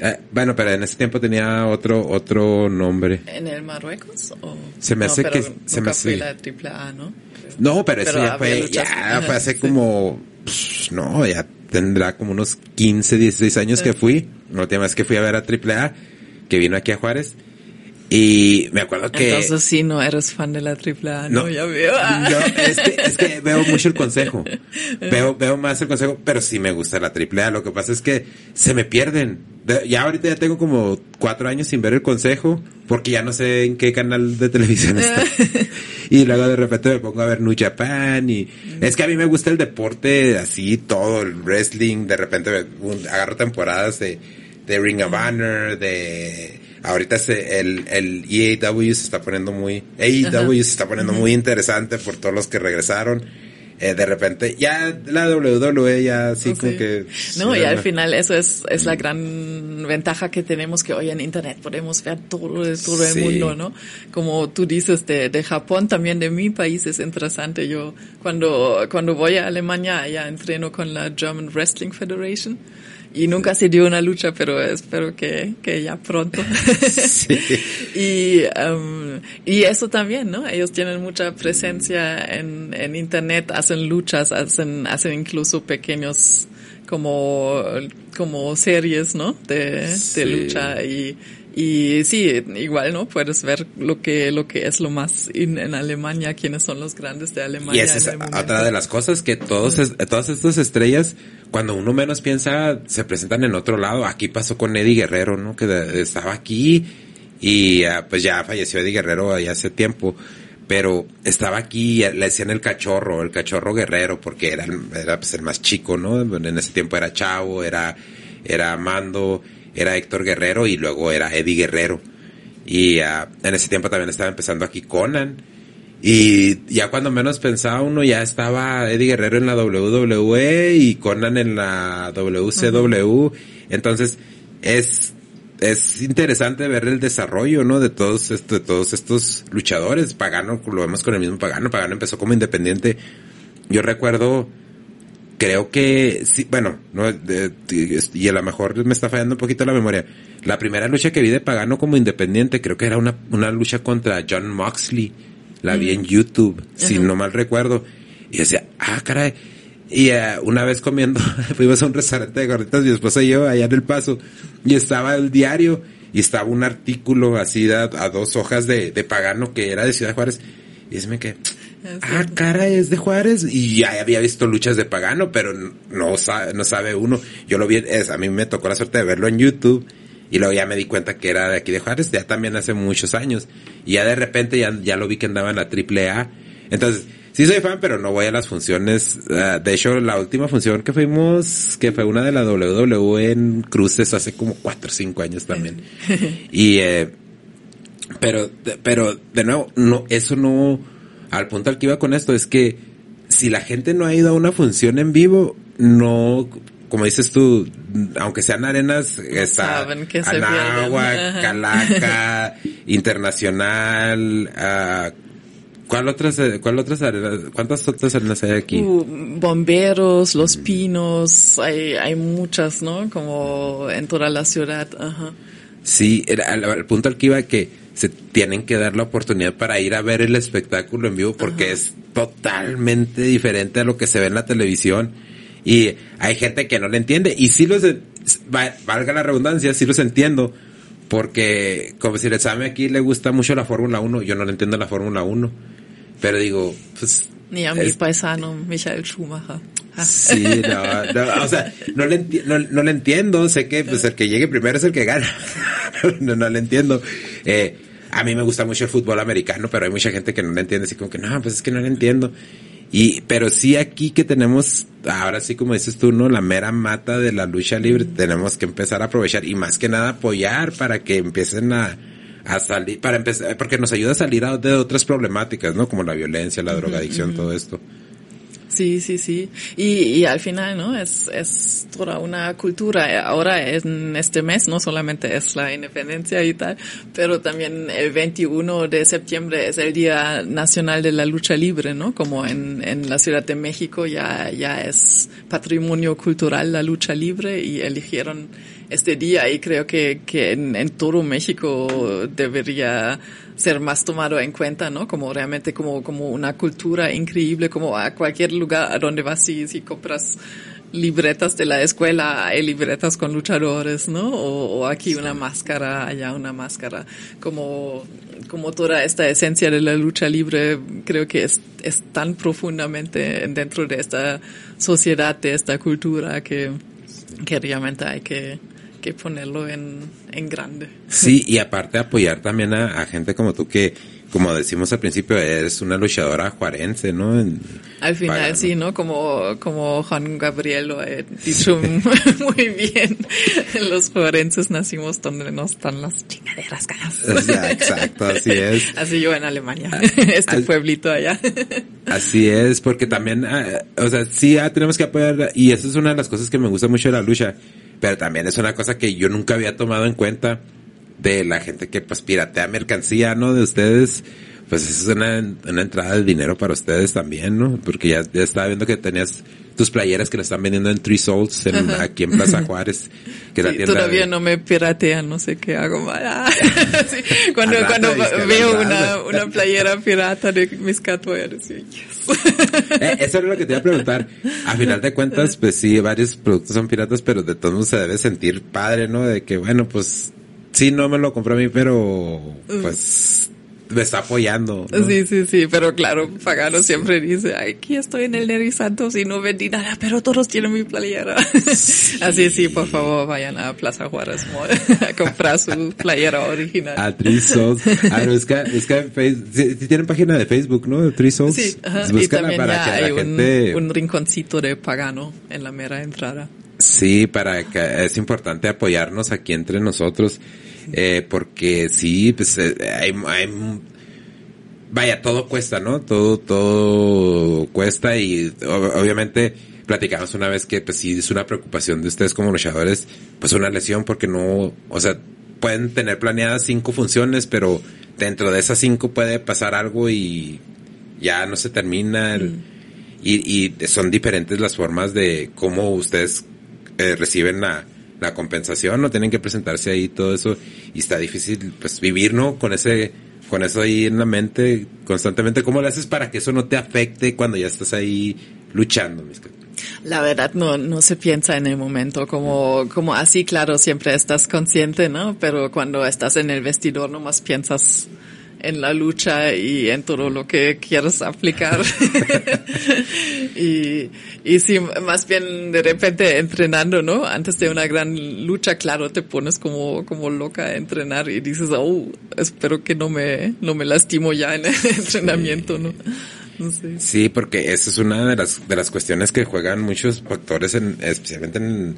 Eh, bueno, pero en ese tiempo tenía otro otro nombre. ¿En el Marruecos? O? Se me No, hace pero que- se me hace- la triple A, ¿no? Creo. No, pero eso Pero ya fue, ya fue hace Sí. como, pff, no, ya tendrá como unos 15, 16 años que fui. La última vez que fui a ver a AAA, que vino aquí a Juárez. Y me acuerdo que... Entonces sí, no eres fan de la triple A, ¿no? No, ya veo. no, es que, es que veo mucho el consejo. Veo, veo más el consejo, pero sí me gusta la AAA. Lo que pasa es que se me pierden. De- Ya ahorita ya tengo como cuatro años sin ver el consejo, porque ya no sé en qué canal de televisión está. y luego de repente me pongo a ver New Japan y es que a mí me gusta el deporte así, todo, el wrestling. De repente agarro temporadas de, de Ring of Honor, de ahorita se, el, el EAW se está poniendo muy, AEW se está poniendo muy interesante por todos los que regresaron. Eh, de repente, ya la WWE ya Sí. como que... No, y al final eso es, es la gran ventaja que tenemos que hoy en Internet podemos ver todo, todo el Sí. mundo, ¿no? Como tú dices de, de Japón, también de mi país es interesante. Yo cuando, cuando voy a Alemania ya entreno con la German Wrestling Federation y nunca se dio una lucha, pero espero que, que ya pronto. Sí. y, em, y eso también, ¿no? Ellos tienen mucha presencia en, en internet, hacen luchas, hacen, hacen incluso pequeños como, como series, ¿no? De, de lucha y, y sí, igual, ¿no? Puedes ver lo que, lo que es lo más in- en Alemania, quiénes son los grandes de Y Alemania. esa es otra de las cosas que todos, es- todas estas estrellas, cuando uno menos piensa, se presentan en otro lado. Aquí pasó con Eddie Guerrero, ¿no? Que de- estaba aquí y ah, pues ya falleció Eddie Guerrero ahí hace tiempo. Pero estaba aquí, y le decían el cachorro, el cachorro guerrero, porque era, el- era pues, el más chico, ¿no? En ese tiempo era Chavo, era, era Mando, era Héctor Guerrero y luego era Eddie Guerrero. Y ah, en ese tiempo también estaba empezando aquí Conan. Y ya cuando menos pensaba uno, ya estaba Eddie Guerrero en la WWE y Conan en la WCW. Entonces, es, es interesante ver el desarrollo, ¿no? De todos estos, de todos estos luchadores. Pagano, lo vemos con el mismo Pagano. Pagano empezó como independiente. Yo recuerdo, creo que, sí, bueno, no, de- de- y a lo mejor me está fallando un poquito la memoria. La primera lucha que vi de Pagano como independiente, creo que era una, una lucha contra John Moxley. La vi en YouTube, si no mal recuerdo. Y decía, ah, caray. Y eh, una vez comiendo, fuimos a un restaurante de gorditas, mi esposa y yo, allá en El Paso, y estaba el diario, y estaba un artículo así a, a dos hojas de, de Pagano que era de Ciudad Juárez. Y me que, ah, cara, es de Juárez. Y ya había visto luchas de Pagano, pero no sabe, no sabe uno. Yo lo vi, es, a mí me tocó la suerte de verlo en YouTube. Y luego ya me di cuenta que era de aquí de Juárez, ya también hace muchos años. Y ya de repente ya, ya lo vi que andaba en la triple A. Entonces, sí soy fan, pero no voy a las funciones. Ah, de hecho, la última función que fuimos, que fue una de la WWE en Cruces hace como cuatro o cinco años también. y, eh, pero, pero, de nuevo, no, eso no, al punto al que iba con esto es que si la gente no ha ido a una función en vivo, no, como dices tú, aunque sean arenas, está que. Ajá. Calaca, Internacional, ¿cuál otras, eh, cuál otras arenas, cuántas otras arenas hay aquí? Uh, bomberos, los pinos, hay, hay muchas, ¿no? Como en toda la ciudad, ajá. Sí, al, al punto al que iba que se tienen que dar la oportunidad para ir a ver el espectáculo en vivo porque es totalmente diferente a lo que se ve en la televisión. Y hay gente que no le entiende. Y sí los valga la redundancia, sí los entiendo. Porque como si el sabe aquí le gusta mucho la Fórmula 1, yo no le entiendo la Fórmula 1, pero digo, pues Ni a mi es- paisano Michael Schumacher. Ah. Sí, no, no, o sea, no le, no le entiendo, sé que pues el que llegue primero es el que gana, no, no le entiendo. Eh, a mí me gusta mucho el fútbol americano, pero hay mucha gente que no le entiende, así como que no, pues es que no le entiendo. Y, pero sí aquí que tenemos, ahora sí como dices tú, ¿no? La mera mata de la lucha libre, tenemos que empezar a aprovechar y más que nada apoyar para que empiecen a, a salir, para empezar, porque nos ayuda a salir a- de otras problemáticas, ¿no? Como la violencia, la drogadicción, todo esto. Sí, sí, sí. Y, al final, ¿no? Es, toda una cultura. Ahora en este mes no solamente es la independencia y tal, pero también el 21 de septiembre es el Día Nacional de la Lucha Libre, ¿no? Como en, la Ciudad de México ya, ya es patrimonio cultural la lucha libre y eligieron este día y creo que, que en todo México debería ser más tomado en cuenta, ¿no? Como realmente como, como una cultura increíble, como a cualquier lugar a donde vas y si compras libretas de la escuela, hay libretas con luchadores, ¿no? O, o, aquí una máscara, allá una máscara. Como, como toda esta esencia de la lucha libre, creo que es, es tan profundamente dentro de esta sociedad, de esta cultura, que, que realmente hay que, que ponerlo en, en grande. Sí, y aparte apoyar también a, a gente como tú que como decimos al principio, eres una luchadora juarense, ¿no? En, al final para, sí, ¿no? Como, como Juan Gabriel lo ha dicho muy bien. Los juarenses nacimos donde no están las chingaderas. Ya, exacto, así es. Así yo en Alemania, este Al- pueblito allá. Así es, porque también, ah, o sea, sí ah, tenemos que apoyar, y eso es una de las cosas que me gusta mucho de la lucha, pero también es una cosa que yo nunca había tomado en cuenta de la gente que pues piratea mercancía, ¿no? De ustedes, pues eso es una, una entrada de dinero para ustedes también, ¿no? Porque ya, ya estaba viendo que tenías tus playeras que le están vendiendo en Three Souls en, aquí en Plaza Juárez, que la Sí, tienda todavía de- no me piratean, no sé qué hago. Ah, sí, Cuando, cuando veo una, una playera pirata de mis cat voy a decir, yes. Eh, eso era lo que te iba a preguntar. A final de cuentas, pues sí, varios productos son piratas, pero de todos modos se debe sentir padre, ¿no? De que, bueno, pues sí, no me lo compró a mí, pero pues me está apoyando. ¿no? Sí, sí, sí, pero claro, Pagano siempre dice, "Ay, aquí estoy en el Neri Santos y no vendí nada, pero todos tienen mi playera. Así sí, por favor, vayan a Plaza Juárez Mall a comprar su playera original. A Three Souls. Ah, no, es que, es que en Face- sí, sí tienen página de Facebook, ¿no? Three Souls. Sí, ajá, y también para ya que hay la un, gente... un rinconcito de Pagano en la mera entrada. Sí, para que es importante apoyarnos aquí entre nosotros, eh, porque sí, pues eh, hay, hay- vaya, todo cuesta, ¿no? Todo, todo cuesta y ob- obviamente platicamos una vez que pues sí es una preocupación de ustedes como luchadores, pues una lesión porque no, o sea, pueden tener planeadas cinco funciones, pero dentro de esas cinco puede pasar algo y ya no se termina el- y, y son diferentes las formas de cómo ustedes eh, reciben la, la compensación, no tienen que presentarse ahí todo eso y está difícil pues vivir, ¿no? Con ese con eso ahí en la mente constantemente, ¿cómo le haces para que eso no te afecte cuando ya estás ahí luchando? mis La verdad no, no se piensa en el momento como, como así, claro, siempre estás consciente, ¿no? Pero cuando estás en el vestidor nomás piensas en la lucha y en todo lo que quieres aplicar. y, y sí, más bien de repente entrenando, ¿no? Antes de una gran lucha, claro, te pones como, como loca a entrenar y dices, oh, espero que no me, no me lastimo ya en el entrenamiento, ¿no? Sé. Sí, porque esa es una de las, de las cuestiones que juegan muchos factores, en, especialmente en,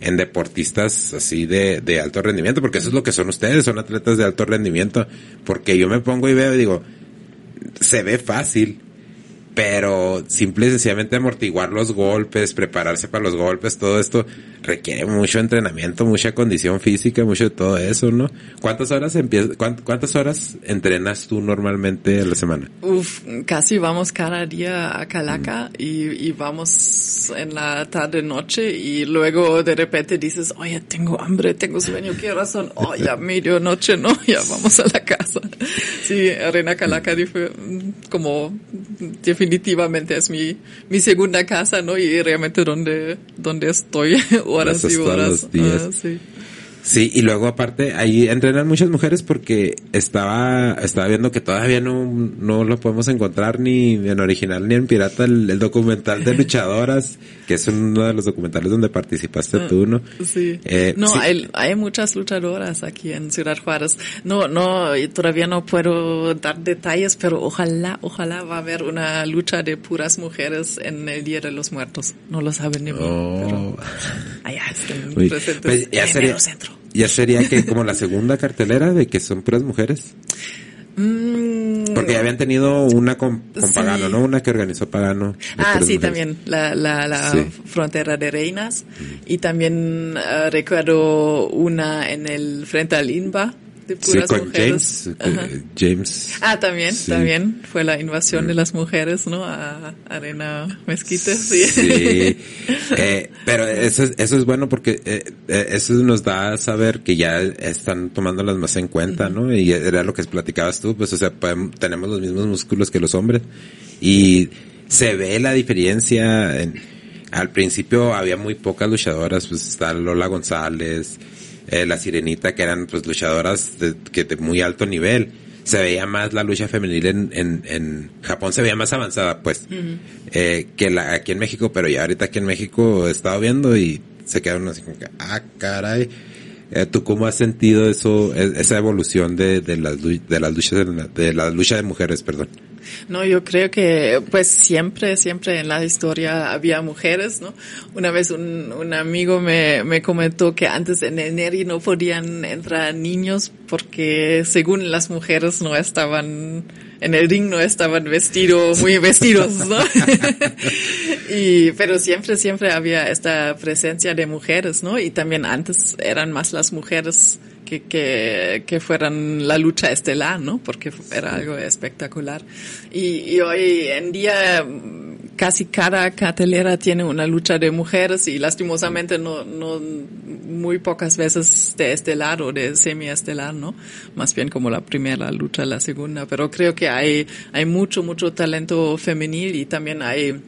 en deportistas así de, de alto rendimiento, porque eso es lo que son ustedes, son atletas de alto rendimiento, porque yo me pongo y veo y digo, se ve fácil, pero simple y sencillamente amortiguar los golpes, prepararse para los golpes, todo esto requiere mucho entrenamiento, mucha condición física, mucho de todo eso, ¿no? ¿Cuántas horas empiezas, cuántas horas entrenas tú normalmente a la semana? Uf, casi vamos cada día a Calaca y, y vamos en la tarde noche y luego de repente dices, oye, tengo hambre, tengo sueño, ¿qué horas son? Oh, ya medianoche, ¿no? Ya vamos a la casa. Sí, Arena Calaca mm, como definitivamente es mi, mi segunda casa, ¿no? Y realmente donde, donde estoy horas y todos horas. los días. Ah, sí. Sí, y luego aparte, ahí entrenan muchas mujeres porque estaba, estaba viendo que todavía no, no lo podemos encontrar ni en original ni en pirata el, el documental de luchadoras, que es uno de los documentales donde participaste tú, ¿no? Sí. Eh, no, sí. Hay, hay muchas luchadoras aquí en Ciudad Juárez. No, no, todavía no puedo dar detalles, pero ojalá, ojalá va a haber una lucha de puras mujeres en el Día de los Muertos. No lo saben ni Oh. pero allá presentes pues ya en el centro. Ya sería que como la segunda cartelera de que son puras mujeres. Mm, Porque ya habían tenido una con, con Sí. Pagano, ¿no? Una que organizó Pagano. Ah, sí, mujeres. también, la, la, la Sí. frontera de Reinas. Y también eh, recuerdo una en el frente al INBA de puras con mujeres. James, eh, James. Ah, también, Sí. Mm. también fue la invasión de las mujeres, ¿no? A Arena Mezquite, sí. Sí, eh, pero eso es, eso es bueno porque eh, eh, eso nos da a saber que ya están tomándolas más en cuenta, ¿no? Y era lo que platicabas tú, pues, o sea, tenemos los mismos músculos que los hombres y se ve la diferencia. En, al principio había muy pocas luchadoras, pues está Lola González, eh, la Sirenita, que eran pues luchadoras de, que de muy alto nivel. Se veía más la lucha femenil en, en, en Japón, se veía más avanzada, pues, eh, que la, aquí en México, pero ya ahorita aquí en México he estado viendo y se quedaron así como que, ah, caray. Eh, ¿Tú cómo has sentido eso, e- esa evolución de, de las, de las luchas, de la, de la lucha de mujeres, perdón? No, yo creo que pues siempre, siempre en la historia había mujeres, ¿no? Una vez un, un amigo me, me comentó que antes en el Neri no podían entrar niños porque según las mujeres no estaban, en el ring no estaban vestidos, muy vestidos, ¿no? y, pero siempre, siempre había esta presencia de mujeres, ¿no? Y también antes eran más las mujeres que, que, que fueran la lucha estelar, ¿no? Porque era algo espectacular. Y, y hoy en día casi cada cartelera tiene una lucha de mujeres y lastimosamente no, no muy pocas veces de estelar o de semi-estelar, ¿no? Más bien como la primera lucha, la segunda. Pero creo que hay, hay mucho, mucho talento femenil y también hay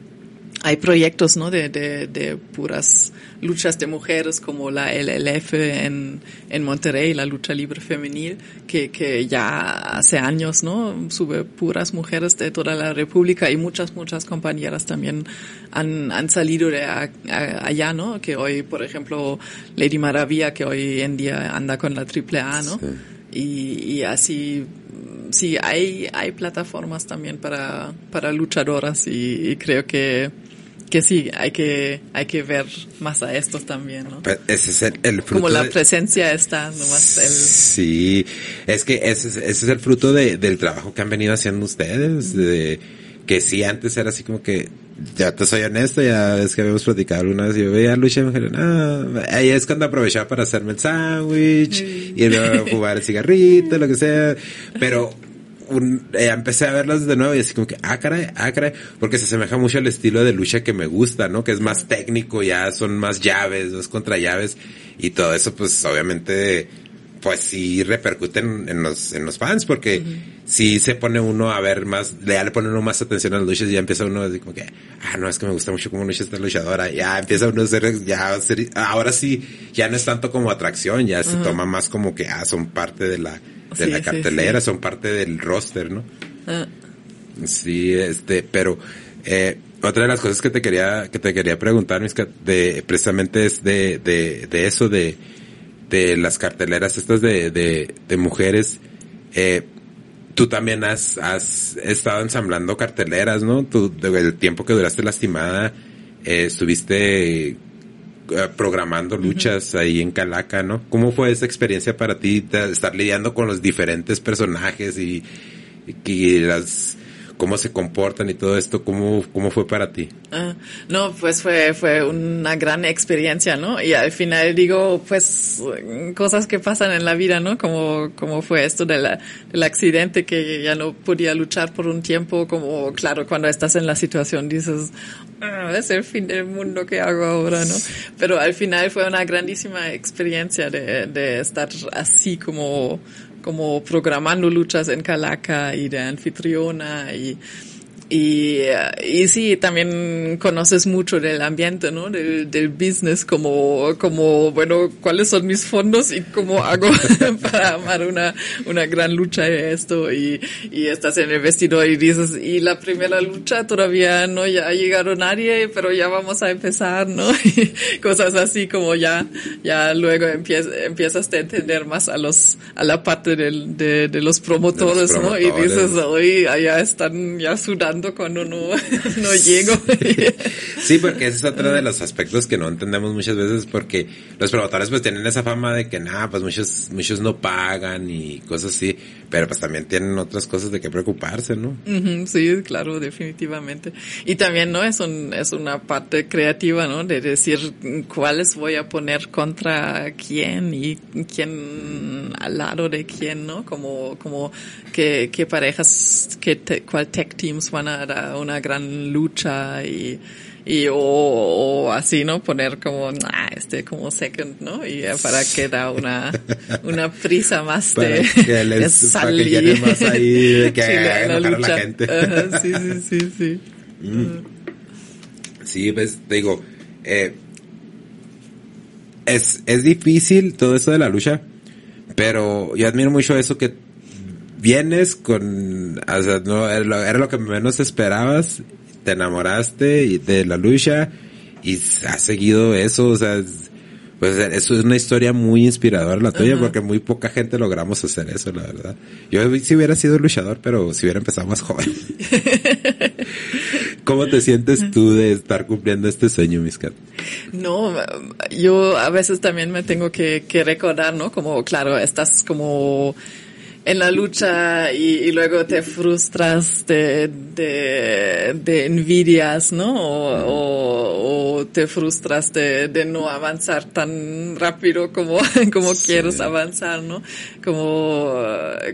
hay proyectos, ¿no? De, de, de puras luchas de mujeres como la LLF en, en Monterrey, la lucha libre femenil, que, que ya hace años, ¿no? Sube puras mujeres de toda la República y muchas, muchas compañeras también han, han salido de a- a- allá, ¿no? Que hoy, por ejemplo, Lady Maravilla, que hoy en día anda con la AAA, ¿no? Y, y así, sí, hay, hay plataformas también para, para luchadoras y, y creo que, que sí, hay que, hay que ver más a estos también, ¿no? Pues ese es el, el fruto Como la de- presencia está, nomás el, Sí, es que ese es, ese es el fruto de, del trabajo que han venido haciendo ustedes, de que sí, antes era así como que, ya te soy honesto, ya ves que habíamos platicado alguna vez, yo veía lucha y me dijeron, ah, ahí es cuando aprovechaba para hacerme el sándwich, y luego fumar el cigarrito, lo que sea, pero un, eh, empecé a verlas de nuevo y así como que, ah, caray, ah, caray, porque se asemeja mucho al estilo de lucha que me gusta, ¿no? Que es más técnico, ya son más llaves, dos contra llaves, y todo eso, pues, obviamente, pues sí repercuten en los, en los fans, porque si se pone uno a ver más, ya le pone uno más atención a las luchas y ya empieza uno así como que, ah, no, es que me gusta mucho cómo lucha esta luchadora, ya empieza uno a ser, ya, a ser- ahora sí, ya no es tanto como atracción, ya se toma más como que, ah, son parte de la, de Sí, la cartelera, sí. son parte del roster, ¿no? ah, Sí, este, pero eh, otra de las cosas que te quería que te quería preguntar, Miska, de precisamente es de, de, de eso de, de las carteleras estas de, de, de mujeres. Eh, tú también has, has estado ensamblando carteleras, ¿no? Tú, el tiempo que duraste lastimada, eh, estuviste programando luchas ahí en Calaca, ¿no? ¿Cómo fue esa experiencia para ti de estar lidiando con los diferentes personajes y, y las cómo se comportan y todo esto? ¿Cómo, cómo fue para ti? Ah, no, pues fue, fue una gran experiencia, ¿no? Y al final digo, pues, cosas que pasan en la vida, ¿no? Como, como fue esto de del accidente que ya no podía luchar por un tiempo, como, claro, cuando estás en la situación dices, "Ah, es el fin del mundo que hago ahora, ¿no? Pero al final fue una grandísima experiencia de, de estar así como, como programando luchas en Calaca y de anfitriona y, y, y sí, también conoces mucho del ambiente, ¿no? Del, del business, como, como, bueno, cuáles son mis fondos y cómo hago para armar una, una gran lucha de esto. Y, y estás en el vestidor y dices, y la primera lucha todavía no ya ha llegado nadie, pero ya vamos a empezar, ¿no? Y cosas así como ya, ya luego empiezas, empiezas a entender más a los, a la parte del, de, de los promotores, ¿no? Y promotores. dices, hoy allá están ya sudando cuando no, no llego. Sí, porque ese es otro de los aspectos que no entendemos muchas veces porque los promotores pues tienen esa fama de que nada, pues muchos, muchos no pagan y cosas así, pero pues también tienen otras cosas de qué preocuparse, ¿no? Sí, claro, definitivamente. Y también, ¿no? Es un, es una parte creativa, ¿no? De decir cuáles voy a poner contra quién y quién quién al lado de quién, ¿no? Como, como qué, qué parejas, qué te, cuál tech teams van a dar una gran lucha y, y o, o así, ¿no? Poner como, ah, este como second, ¿no? Y para que da una, una prisa más Para de, que les- de para que salir. más ahí, de que Sí, la la lucha. gente. Ajá, sí, sí, sí, sí. Sí, pues te digo, eh, es, es difícil todo eso de la lucha, pero yo admiro mucho eso que vienes con, o sea, no, era lo, que menos esperabas, te enamoraste y- de la lucha y has seguido eso, o sea, es- pues eso es una historia muy inspiradora la tuya Ajá. porque muy poca gente logramos hacer eso, la verdad. Yo sí hubiera sido luchador, pero si hubiera empezado más joven. ¿Cómo te sientes tú de estar cumpliendo este sueño, Miskat? No, yo a veces también me tengo que, que recordar, ¿no? Como, claro, estás como en la lucha y, y luego te frustras de, de, de envidias, ¿no? O, o, o te frustras de, de no avanzar tan rápido como, como Sí. quieres avanzar, ¿no? Como,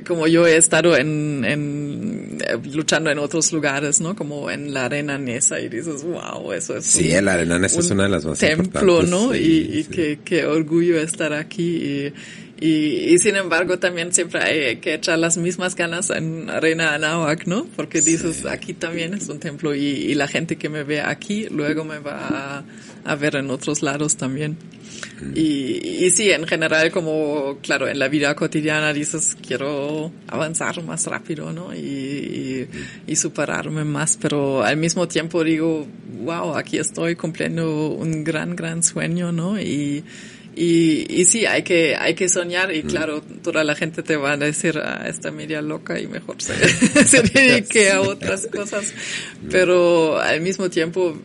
como yo he estado en, en, eh, luchando en otros lugares, ¿no? Como en la arena Nesa y dices, wow, eso es Sí, un- el arena esa es un una de las más templo, importantes. ¿no? Sí, y y sí. qué, qué orgullo estar aquí. Y, y, y sin embargo también siempre hay que echar las mismas ganas en Arena Anáhuac, ¿no? Porque dices, aquí también es un templo y, y la gente que me ve aquí luego me va a, a ver en otros lados también. Mm. Y, y sí, en general, como, claro, en la vida cotidiana dices, quiero avanzar más rápido, ¿no? Y, y, y superarme más, pero al mismo tiempo digo, wow, aquí estoy cumpliendo un gran, gran sueño, ¿no? Y, y, y sí, hay que, hay que soñar y claro, toda la gente te va a decir, ah, esta media loca y mejor se, se dedique a otras cosas. Pero al mismo tiempo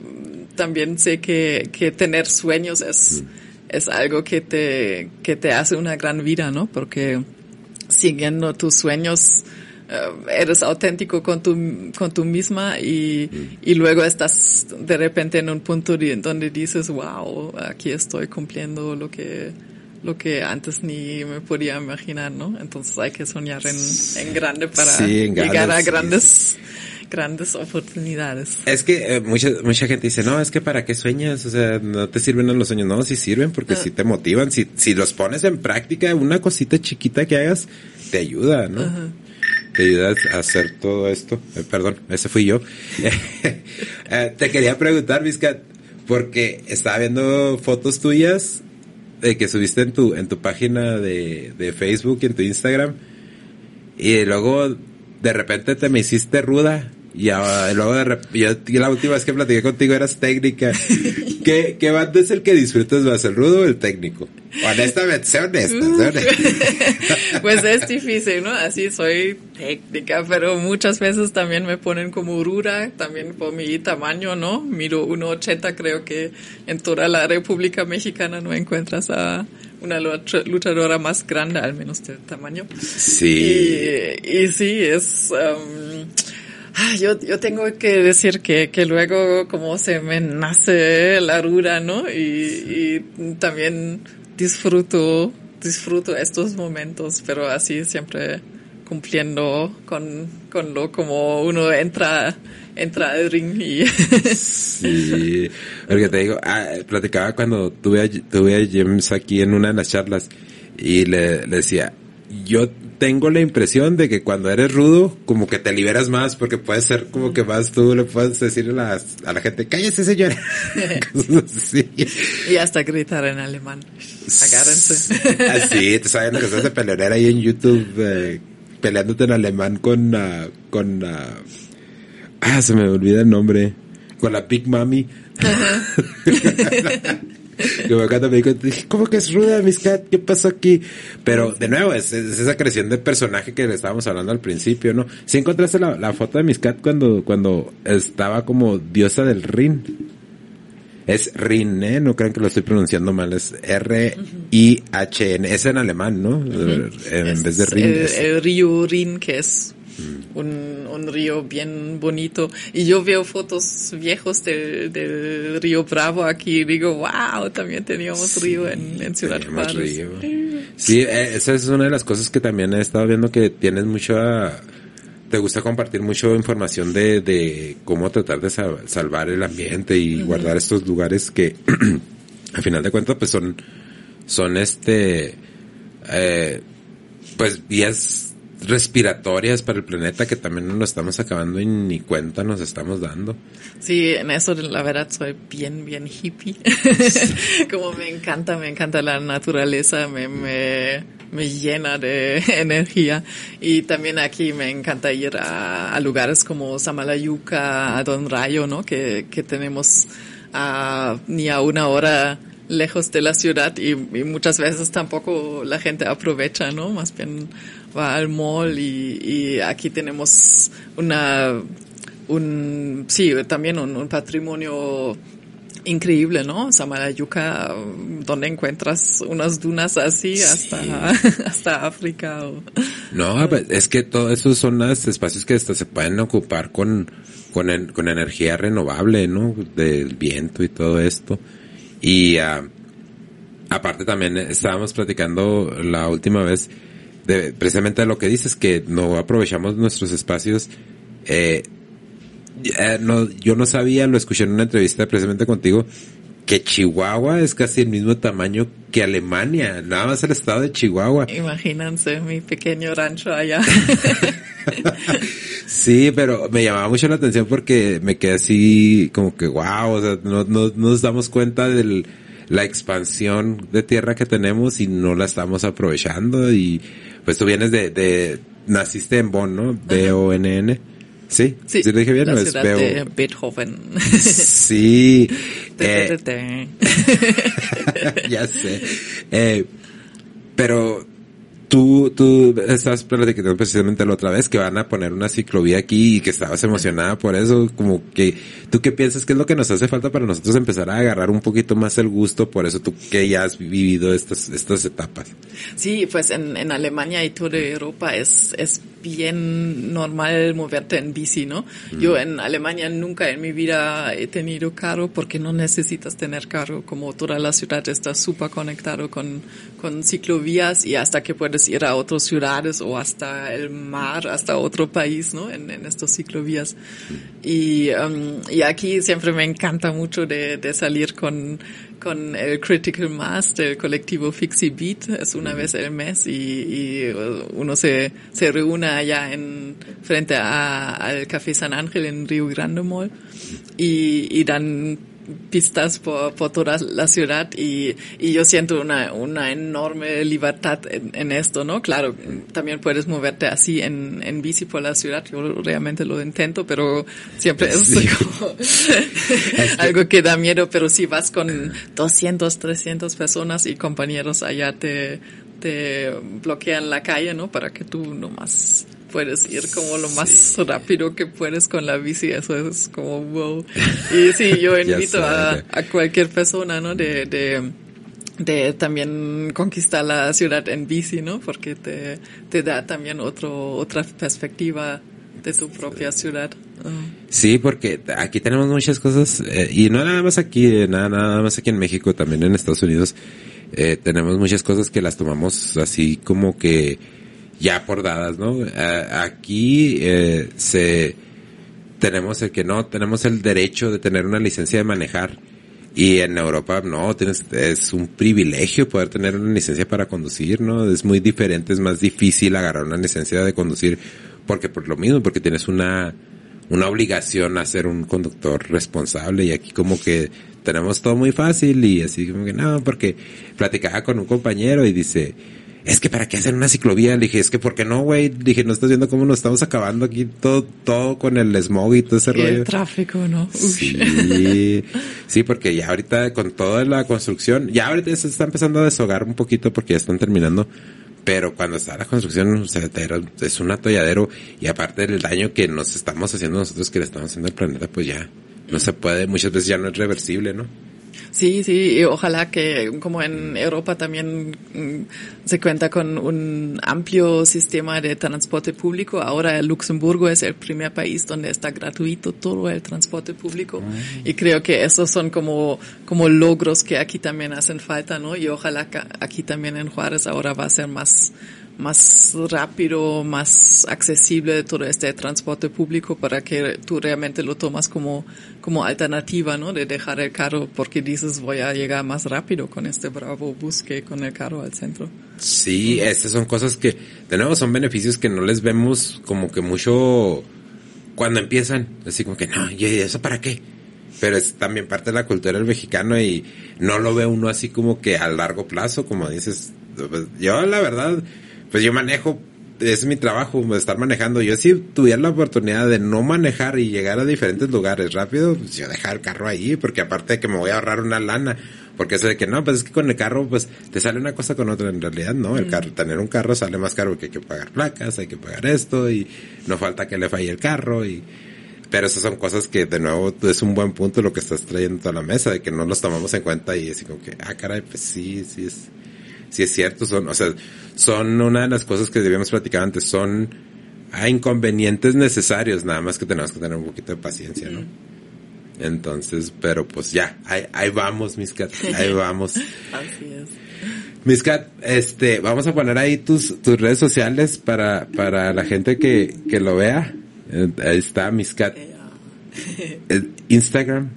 también sé que, que tener sueños es, es algo que te, que te hace una gran vida, ¿no? Porque siguiendo tus sueños, eh, eres auténtico con tu, con tu misma y, y luego estás de repente en un punto de- donde dices, wow, aquí estoy cumpliendo lo que, lo que antes ni me podía imaginar, ¿no? Entonces hay que soñar en, en grande para Sí, en llegar a sí. grandes, grandes oportunidades. Es que eh, mucha, mucha gente dice, no, es que para qué sueñas, o sea, no te sirven los sueños. No, sí sirven porque Ah. sí te motivan. Si, si los pones en práctica, una cosita chiquita que hagas, te ayuda, ¿no? Ajá. Te ayuda a hacer todo esto. Eh, perdón, ese fui yo. Eh, te quería preguntar, Vizcat, porque estaba viendo fotos tuyas de que subiste en tu, en tu página de, de Facebook y en tu Instagram. Y luego de repente te me hiciste ruda. Y luego de yo, la última vez que platiqué contigo eras técnica. ¿Qué, ¿Qué banda es el que disfrutas más, el rudo o el técnico? Honestamente, sé honesta, pues es difícil, ¿no? Así soy técnica, pero muchas veces también me ponen como ruda, también por mi tamaño, ¿no? Miro 1,80, creo que en toda la República Mexicana no encuentras a una lucha- luchadora más grande, al menos de tamaño. Sí. Y, y sí, es... um, ah, yo, yo tengo que decir que, que luego como se me nace la ruda, ¿no? Y, y también disfruto, disfruto estos momentos, pero así siempre cumpliendo con, con lo como uno entra, entra al ring y... Sí, porque te digo, ah, platicaba cuando tuve a, tuve a James aquí en una de las charlas y le, le decía, yo tengo la impresión de que cuando eres rudo, como que te liberas más porque puedes ser como que más tú le puedes decir a la, a la gente, cállese señora. Y hasta gritar en alemán. Agárrense. Así, te saben que estás de peleonera ahí en YouTube eh, peleándote en alemán con, ah, con, ah, ah, se me olvida el nombre, con la Big Mami. encanta, me dijo, dije, ¿cómo que es ruda, mis cat? ¿Qué pasó aquí? Pero, de nuevo, es, es esa creación de personaje que le estábamos hablando al principio, ¿no? Si encontraste la, la foto de mis cat cuando, cuando estaba como diosa del Rin. Es Rin, ¿eh? No crean que lo estoy pronunciando mal. Es R-I-H-N. Es en alemán, ¿no? En vez de Rin. es- el río Rin, que es un, un río bien bonito. Y yo veo fotos viejos del, del río Bravo aquí y digo, wow, también teníamos río en, en Ciudad Juárez. Sí, eh, esa es una de las cosas que también he estado viendo que tienes mucha... Te gusta compartir mucho información de, de cómo tratar de sal- salvar el ambiente y guardar estos lugares que, al final de cuentas, pues son, son este, eh, pues vías respiratorias para el planeta que también lo estamos acabando y ni cuenta nos estamos dando. Sí, en eso la verdad soy bien, bien hippie. Como me encanta, me encanta la naturaleza, me, me, me llena de energía. Y también aquí me encanta ir a, a lugares como Samalayuca, a Don Rayo, ¿no? Que, que tenemos a, ni a una hora lejos de la ciudad y, y muchas veces tampoco la gente aprovecha, ¿no? Más bien va al mall y, y aquí tenemos una un sí también un, un patrimonio increíble, ¿no? Samalayuca, donde encuentras unas dunas así hasta hasta África. O... No, pues, es que todo eso son los espacios que hasta se pueden ocupar con con, con energía renovable, ¿no? Del viento y todo esto. Y ah, aparte también estábamos platicando la última vez de precisamente de lo que dices que no aprovechamos nuestros espacios. Eh, eh, no, yo no sabía, lo escuché en una entrevista precisamente contigo, que Chihuahua es casi el mismo tamaño que Alemania, nada más el estado de Chihuahua. Imagínense mi pequeño rancho allá. Sí, pero me llamaba mucho la atención porque me quedé así como que wow, o sea, no, no, no nos damos cuenta de la expansión de tierra que tenemos y no la estamos aprovechando y pues tú vienes de, de naciste en Bonn, ¿no? B-O-N-N. Sí, sí, lo dije bien, la ¿no? es ciudad B-O- de Beethoven. Sí, eh, ya sé. Eh, pero tú, tú estabas platicando precisamente la otra vez que van a poner una ciclovía aquí y que estabas emocionada por eso. Como que, ¿tú qué piensas que es lo que nos hace falta para nosotros empezar a agarrar un poquito más el gusto por eso tú que ya has vivido estas, estas etapas? Sí, pues en, en Alemania y toda Europa es, es bien normal moverte en bici, ¿no? Yo en Alemania nunca en mi vida he tenido carro porque no necesitas tener carro, como toda la ciudad está súper conectado con, con ciclovías y hasta que puedes ir a otras ciudades o hasta el mar, hasta otro país, ¿no? En, en estos ciclovías. Y, um, y aquí siempre me encanta mucho de, de salir con, con el Critical Mass del colectivo Fixie Beat. Es una vez al mes y, y uh, uno se, se reúne allá en, frente a, al Café San Ángel en Río Grande Mall y, y dan pistas por, por toda la ciudad y, y yo siento una, una enorme libertad en, en esto, ¿no? Claro, también puedes moverte así en, en bici por la ciudad, yo realmente lo intento, pero siempre es Sí. como algo que da miedo, pero si vas con 200, 300 personas y compañeros allá te, te bloquean la calle, ¿no? Para que tú nomás puedes ir como lo más rápido que puedes con la bici, eso es como wow. Y sí, yo invito a, cualquier persona, ¿no? De, de, de también conquistar la ciudad en bici, ¿no? Porque te, te da también otro, otra perspectiva de tu propia ciudad. Ah. Sí, porque aquí tenemos muchas cosas, eh, y no nada más aquí, eh, nada, nada más aquí en México, también en Estados Unidos, eh, tenemos muchas cosas que las tomamos así como que ya por dadas, ¿no? Aquí eh, se tenemos el que no, tenemos el derecho de tener una licencia de manejar. Y en Europa no, tienes, es un privilegio poder tener una licencia para conducir, ¿no? Es muy diferente, es más difícil agarrar una licencia de conducir porque por lo mismo, porque tienes una, una obligación a ser un conductor responsable y aquí como que tenemos todo muy fácil y así como que no, porque platicaba con un compañero y dice, es que para qué hacer una ciclovía, le dije, es que ¿por qué no, güey? Le dije, no estás viendo cómo nos estamos acabando aquí todo, todo con el smog y todo ese Y el rollo. tráfico, ¿no? Sí, sí, porque ya ahorita con toda la construcción, ya ahorita se está empezando a deshogar un poquito porque ya están terminando, pero cuando está la construcción, o sea, es un atolladero y aparte del daño que nos estamos haciendo nosotros, que le estamos haciendo al planeta, pues ya no se puede, muchas veces ya no es reversible, ¿no? Sí, sí, y ojalá que como en Europa también mm, se cuenta con un amplio sistema de transporte público. Ahora Luxemburgo es el primer país donde está gratuito todo el transporte público. Y creo que esos son como, como logros que aquí también hacen falta, ¿no? Y ojalá que aquí también en Juárez ahora va a ser más, más rápido, más accesible todo este transporte público para que tú realmente lo tomas como, como alternativa, ¿no? De dejar el carro porque dices voy a llegar más rápido con este bravo bus que con el carro al centro. Sí, estas son cosas que, de nuevo, son beneficios que no les vemos como que mucho cuando empiezan. Así como que, no, ¿y eso para qué? Pero es también parte de la cultura del mexicano y no lo ve uno así como que a largo plazo, como dices. Yo, la verdad, pues yo manejo, es mi trabajo, estar manejando. Yo si tuviera la oportunidad de no manejar y llegar a diferentes lugares rápido, pues yo dejar el carro ahí, porque aparte de que me voy a ahorrar una lana, porque eso de que no, pues es que con el carro, pues te sale una cosa con otra. En realidad, no, el carro, tener un carro sale más caro porque hay que pagar placas, hay que pagar esto y no falta que le falle el carro y, pero esas son cosas que de nuevo es un buen punto lo que estás trayendo a la mesa, de que no los tomamos en cuenta y así como que, ah, caray, pues sí, sí es, sí es cierto, son, o sea, son una de las cosas que debíamos platicar antes, son a inconvenientes necesarios, nada más que tenemos que tener un poquito de paciencia, ¿no? Entonces, pero pues ya, ahí, ahí vamos, Miscat, ahí vamos. Así es. Miscat, este, vamos a poner ahí tus, tus redes sociales para, para la gente que, que lo vea. Eh, Ahí está Miscat. Eh, Instagram.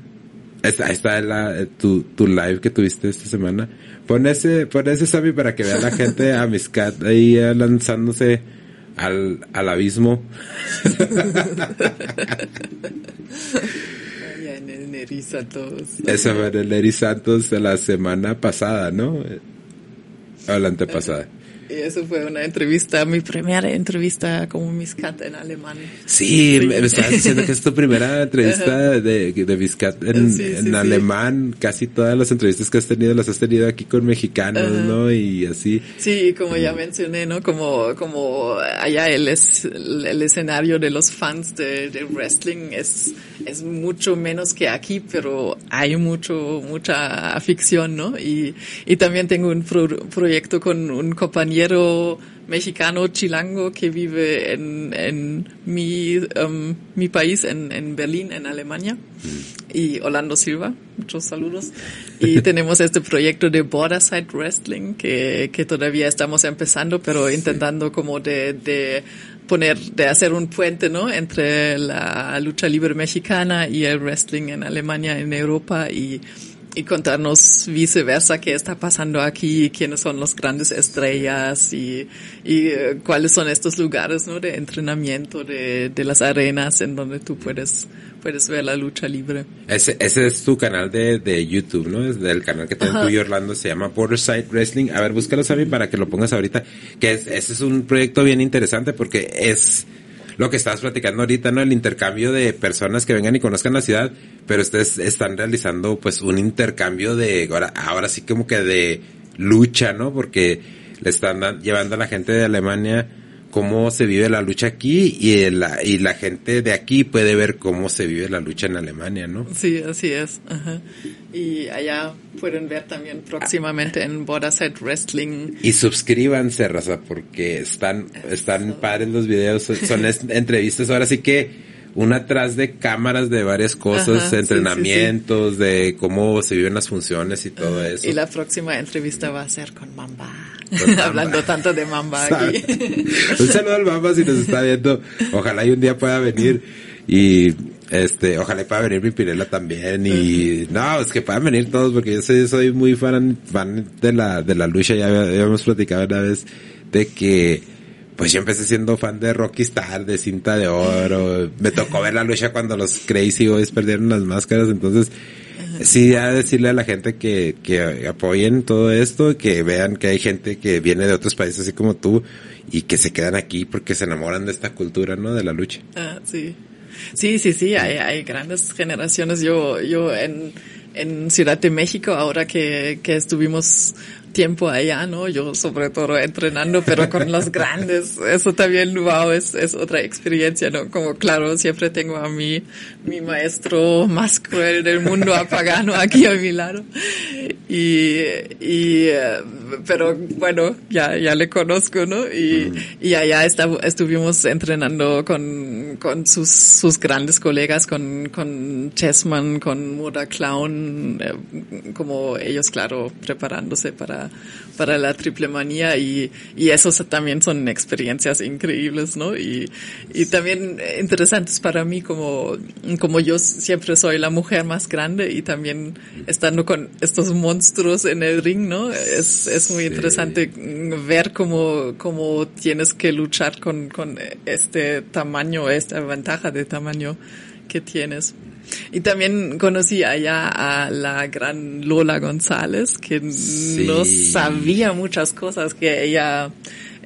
Ahí está, ahí está la, eh, tu, tu live que tuviste esta semana. Pon ese, pon ese Sammy para que vea la gente a Miscat ahí lanzándose al, al abismo. Allá en el Neriza todos. Esa fue en el Eri Santos de la semana pasada, ¿no? O la antepasada. Y eso fue una entrevista, mi primera entrevista como Miscat en alemán. Sí, me estabas diciendo que es tu primera entrevista de, de Vizcat en, Sí, sí, en sí. alemán. Casi todas las entrevistas que has tenido las has tenido aquí con mexicanos, ¿no? Y así. Sí, como ya mencioné, ¿no? Como, como allá el, es, el escenario de los fans de, de wrestling es, es mucho menos que aquí, pero hay mucho, mucha afición, ¿no? Y, y también tengo un pro- proyecto con un compañero mexicano chilango que vive en, en mi, um, mi país, en, en Berlín, en Alemania. Y Orlando Silva, muchos saludos. Y tenemos este proyecto de Borderside Wrestling que, que todavía estamos empezando, pero intentando como de, de poner, de hacer un puente, ¿no? Entre la lucha libre mexicana y el wrestling en Alemania, en Europa y, y contarnos viceversa qué está pasando aquí, quiénes son las grandes estrellas y, y eh, cuáles son estos lugares ¿no? de entrenamiento de, de las arenas en donde tú puedes, puedes ver la lucha libre. Ese, ese es tu canal de, de YouTube, ¿no? Es del canal que tienen tú y Orlando, se llama Borderside Wrestling. A ver, búscalo, Sammy, para que lo pongas ahorita. Que es, ese es un proyecto bien interesante porque es lo que estabas platicando ahorita, ¿no? El intercambio de personas que vengan y conozcan la ciudad, pero ustedes están realizando pues un intercambio de, ahora, ahora sí como que de lucha, ¿no? Porque le están llevando a la gente de Alemania cómo se vive la lucha aquí y la, y la gente de aquí puede ver cómo se vive la lucha en Alemania, ¿no? Sí, así es. Ajá. Y allá pueden ver también próximamente en Borderside Wrestling. Y suscríbanse, raza, porque están, están padres los videos, son, entrevistas, ahora sí que una atrás de cámaras de varias cosas, Ajá, sí, entrenamientos, de cómo se viven las funciones y todo eso. Y la próxima entrevista va a ser con Mamba. Hablando tanto de Mamba aquí. Un saludo al Mamba si nos está viendo. Ojalá y un día pueda venir y este, ojalá y pueda venir mi Pirela también y no, es que puedan venir todos porque yo soy, soy muy fan, fan de la, de la lucha, ya había- habíamos platicado una vez de que pues yo empecé siendo fan de Rocky Star, de cinta de oro, me tocó ver la lucha cuando los Crazy Boys perdieron las máscaras, entonces sí a decirle a la gente que, que apoyen todo esto, que vean que hay gente que viene de otros países así como tú y que se quedan aquí porque se enamoran de esta cultura, ¿no? De la lucha. Ah, sí. Sí, sí, sí, hay, hay grandes generaciones. Yo, yo en, en Ciudad de México, ahora que, que estuvimos tiempo allá, ¿no? Yo sobre todo entrenando, pero con los grandes, eso también, wow, es, es otra experiencia, ¿no? Como claro, siempre tengo a mi, mi maestro más cruel del mundo apagano aquí a mi lado. Y, y, eh, pero bueno, ya, ya le conozco, ¿no? Y, y allá estuvimos entrenando con, con sus, sus grandes colegas, con, con Chessman, con Muda Clown, eh, como ellos, claro, preparándose para para, la triple manía y, y esos también son experiencias increíbles, ¿no? Y, y también interesantes para mí como, como yo siempre soy la mujer más grande y también estando con estos monstruos en el ring, ¿no? Es, es muy interesante ver cómo, cómo tienes que luchar con, con este tamaño, esta ventaja de tamaño que tienes. Y también conocí allá a la gran Lola González, que no sabía muchas cosas, que ella,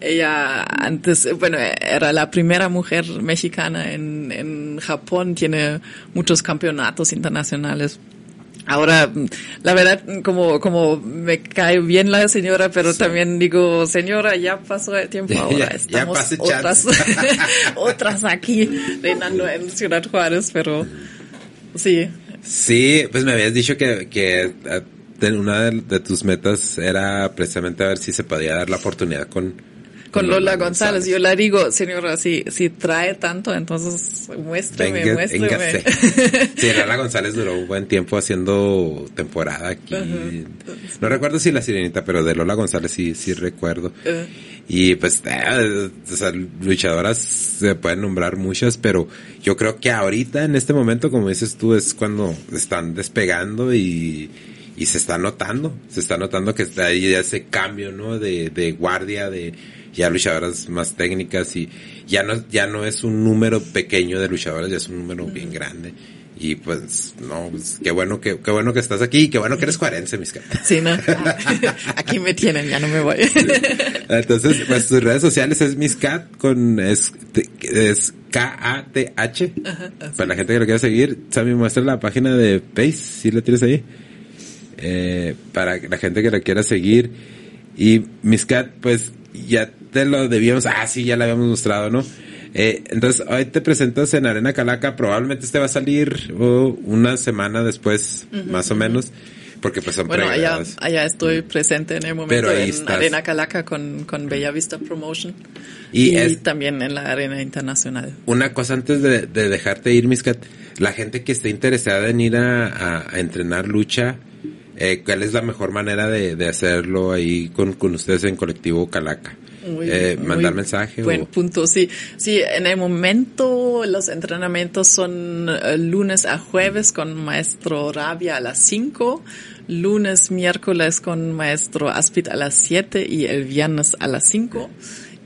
ella antes, bueno, era la primera mujer mexicana en, en Japón, tiene muchos campeonatos internacionales. Ahora, la verdad, como, como me cae bien la señora, pero también digo, señora, ya pasó el tiempo, ahora estamos otras, otras aquí reinando en Ciudad Juárez, pero Sí. Sí, pues me habías dicho que, que eh, una de, tus metas era precisamente a ver si se podía dar la oportunidad con, con Lola, González. Yo le digo, señora, si, si trae tanto, entonces muéstrame, muéstrame. Sí, Lola González duró un buen tiempo haciendo temporada aquí. No recuerdo si la sirenita, pero de Lola González sí, sí recuerdo. Y pues, eh, o sea, luchadoras se pueden nombrar muchas, pero yo creo que ahorita, en este momento, como dices tú, es cuando están despegando y, y se está notando, se está notando que está ahí ese cambio, ¿no? De, de guardia, de ya luchadoras más técnicas y ya no, ya no es un número pequeño de luchadoras, ya es un número bien grande. Y pues, no, pues, qué bueno que, qué bueno que estás aquí, qué bueno que eres cuarense, mis Sí, ¿no? aquí me tienen, ya no me voy. Entonces, pues tus redes sociales es Miscat con, es, es K-A-T-H. Para la gente que lo quiera seguir, Sammy muestra la página de Pace, si la tienes ahí. Eh, para la gente que la quiera seguir. Y Miscat, pues, ya te lo debíamos, ah, sí, ya lo habíamos mostrado, ¿no? Eh, entonces, hoy te presentas en Arena Calaca, probablemente este va a salir una semana después, más o menos, porque pues son Bueno, allá, allá estoy presente en el momento en Arena Calaca con, con Bella Vista Promotion. Y, también en la Arena Internacional. Una cosa antes de, de dejarte ir, Miscat, la gente que esté interesada en ir a, a entrenar lucha, eh, ¿cuál es la mejor manera de, de hacerlo ahí con, con ustedes en Colectivo Calaca? eh, mandar mensaje. Buen punto, sí. Sí, en el momento los entrenamientos son eh, lunes a jueves con maestro Rabia a las 5, lunes, miércoles con maestro Aspid a las 7 y el viernes a las 5.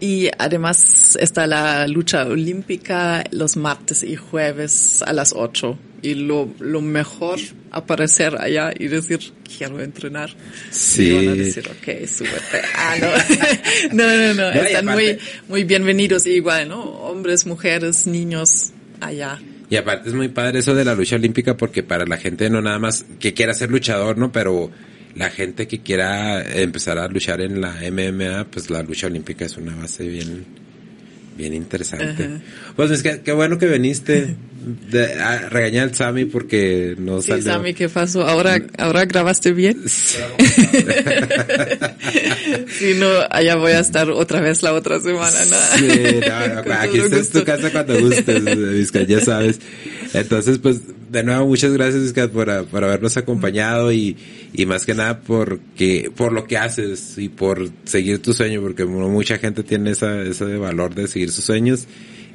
Y además está la lucha olímpica los martes y jueves a las 8 y lo, lo mejor aparecer allá y decir, quiero entrenar. Sí. Y van a decir, ok, súbete. Ah, no. no, no, no. Están muy, muy bienvenidos igual, ¿no? Hombres, mujeres, niños allá. Y aparte es muy padre eso de la lucha olímpica porque para la gente no nada más que quiera ser luchador, ¿no? Pero la gente que quiera empezar a luchar en la MMA, pues la lucha olímpica es una base bien, bien interesante. Pues es que qué bueno que viniste de, a regañar al Sammy porque no sí, Sammy, ¿qué pasó? ¿Ahora, ahora grabaste bien? Sí. si no, allá voy a estar otra vez la otra semana, ¿no? Sí, no, no, aquí está tu casa cuando gustes, ya sabes. Entonces, pues, de nuevo, muchas gracias, por, por habernos acompañado y, y más que nada porque, por lo que haces y por seguir tu sueño, porque mucha gente tiene esa, ese valor de seguir sus sueños.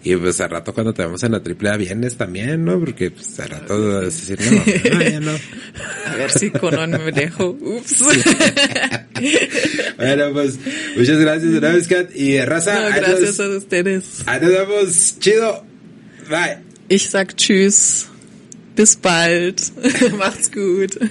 Y pues al rato cuando te vemos en la triple A vienes también, ¿no? Porque pues al rato vas a decir, no, no, ya no. A ver si Conon me dejo. Ups. bueno, pues muchas gracias una vez, Kat. Y raza. No, gracias a ustedes. Ahí nos vemos. Chido. Bye. Ich sag Tschüss. Bis bald. Macht's gut.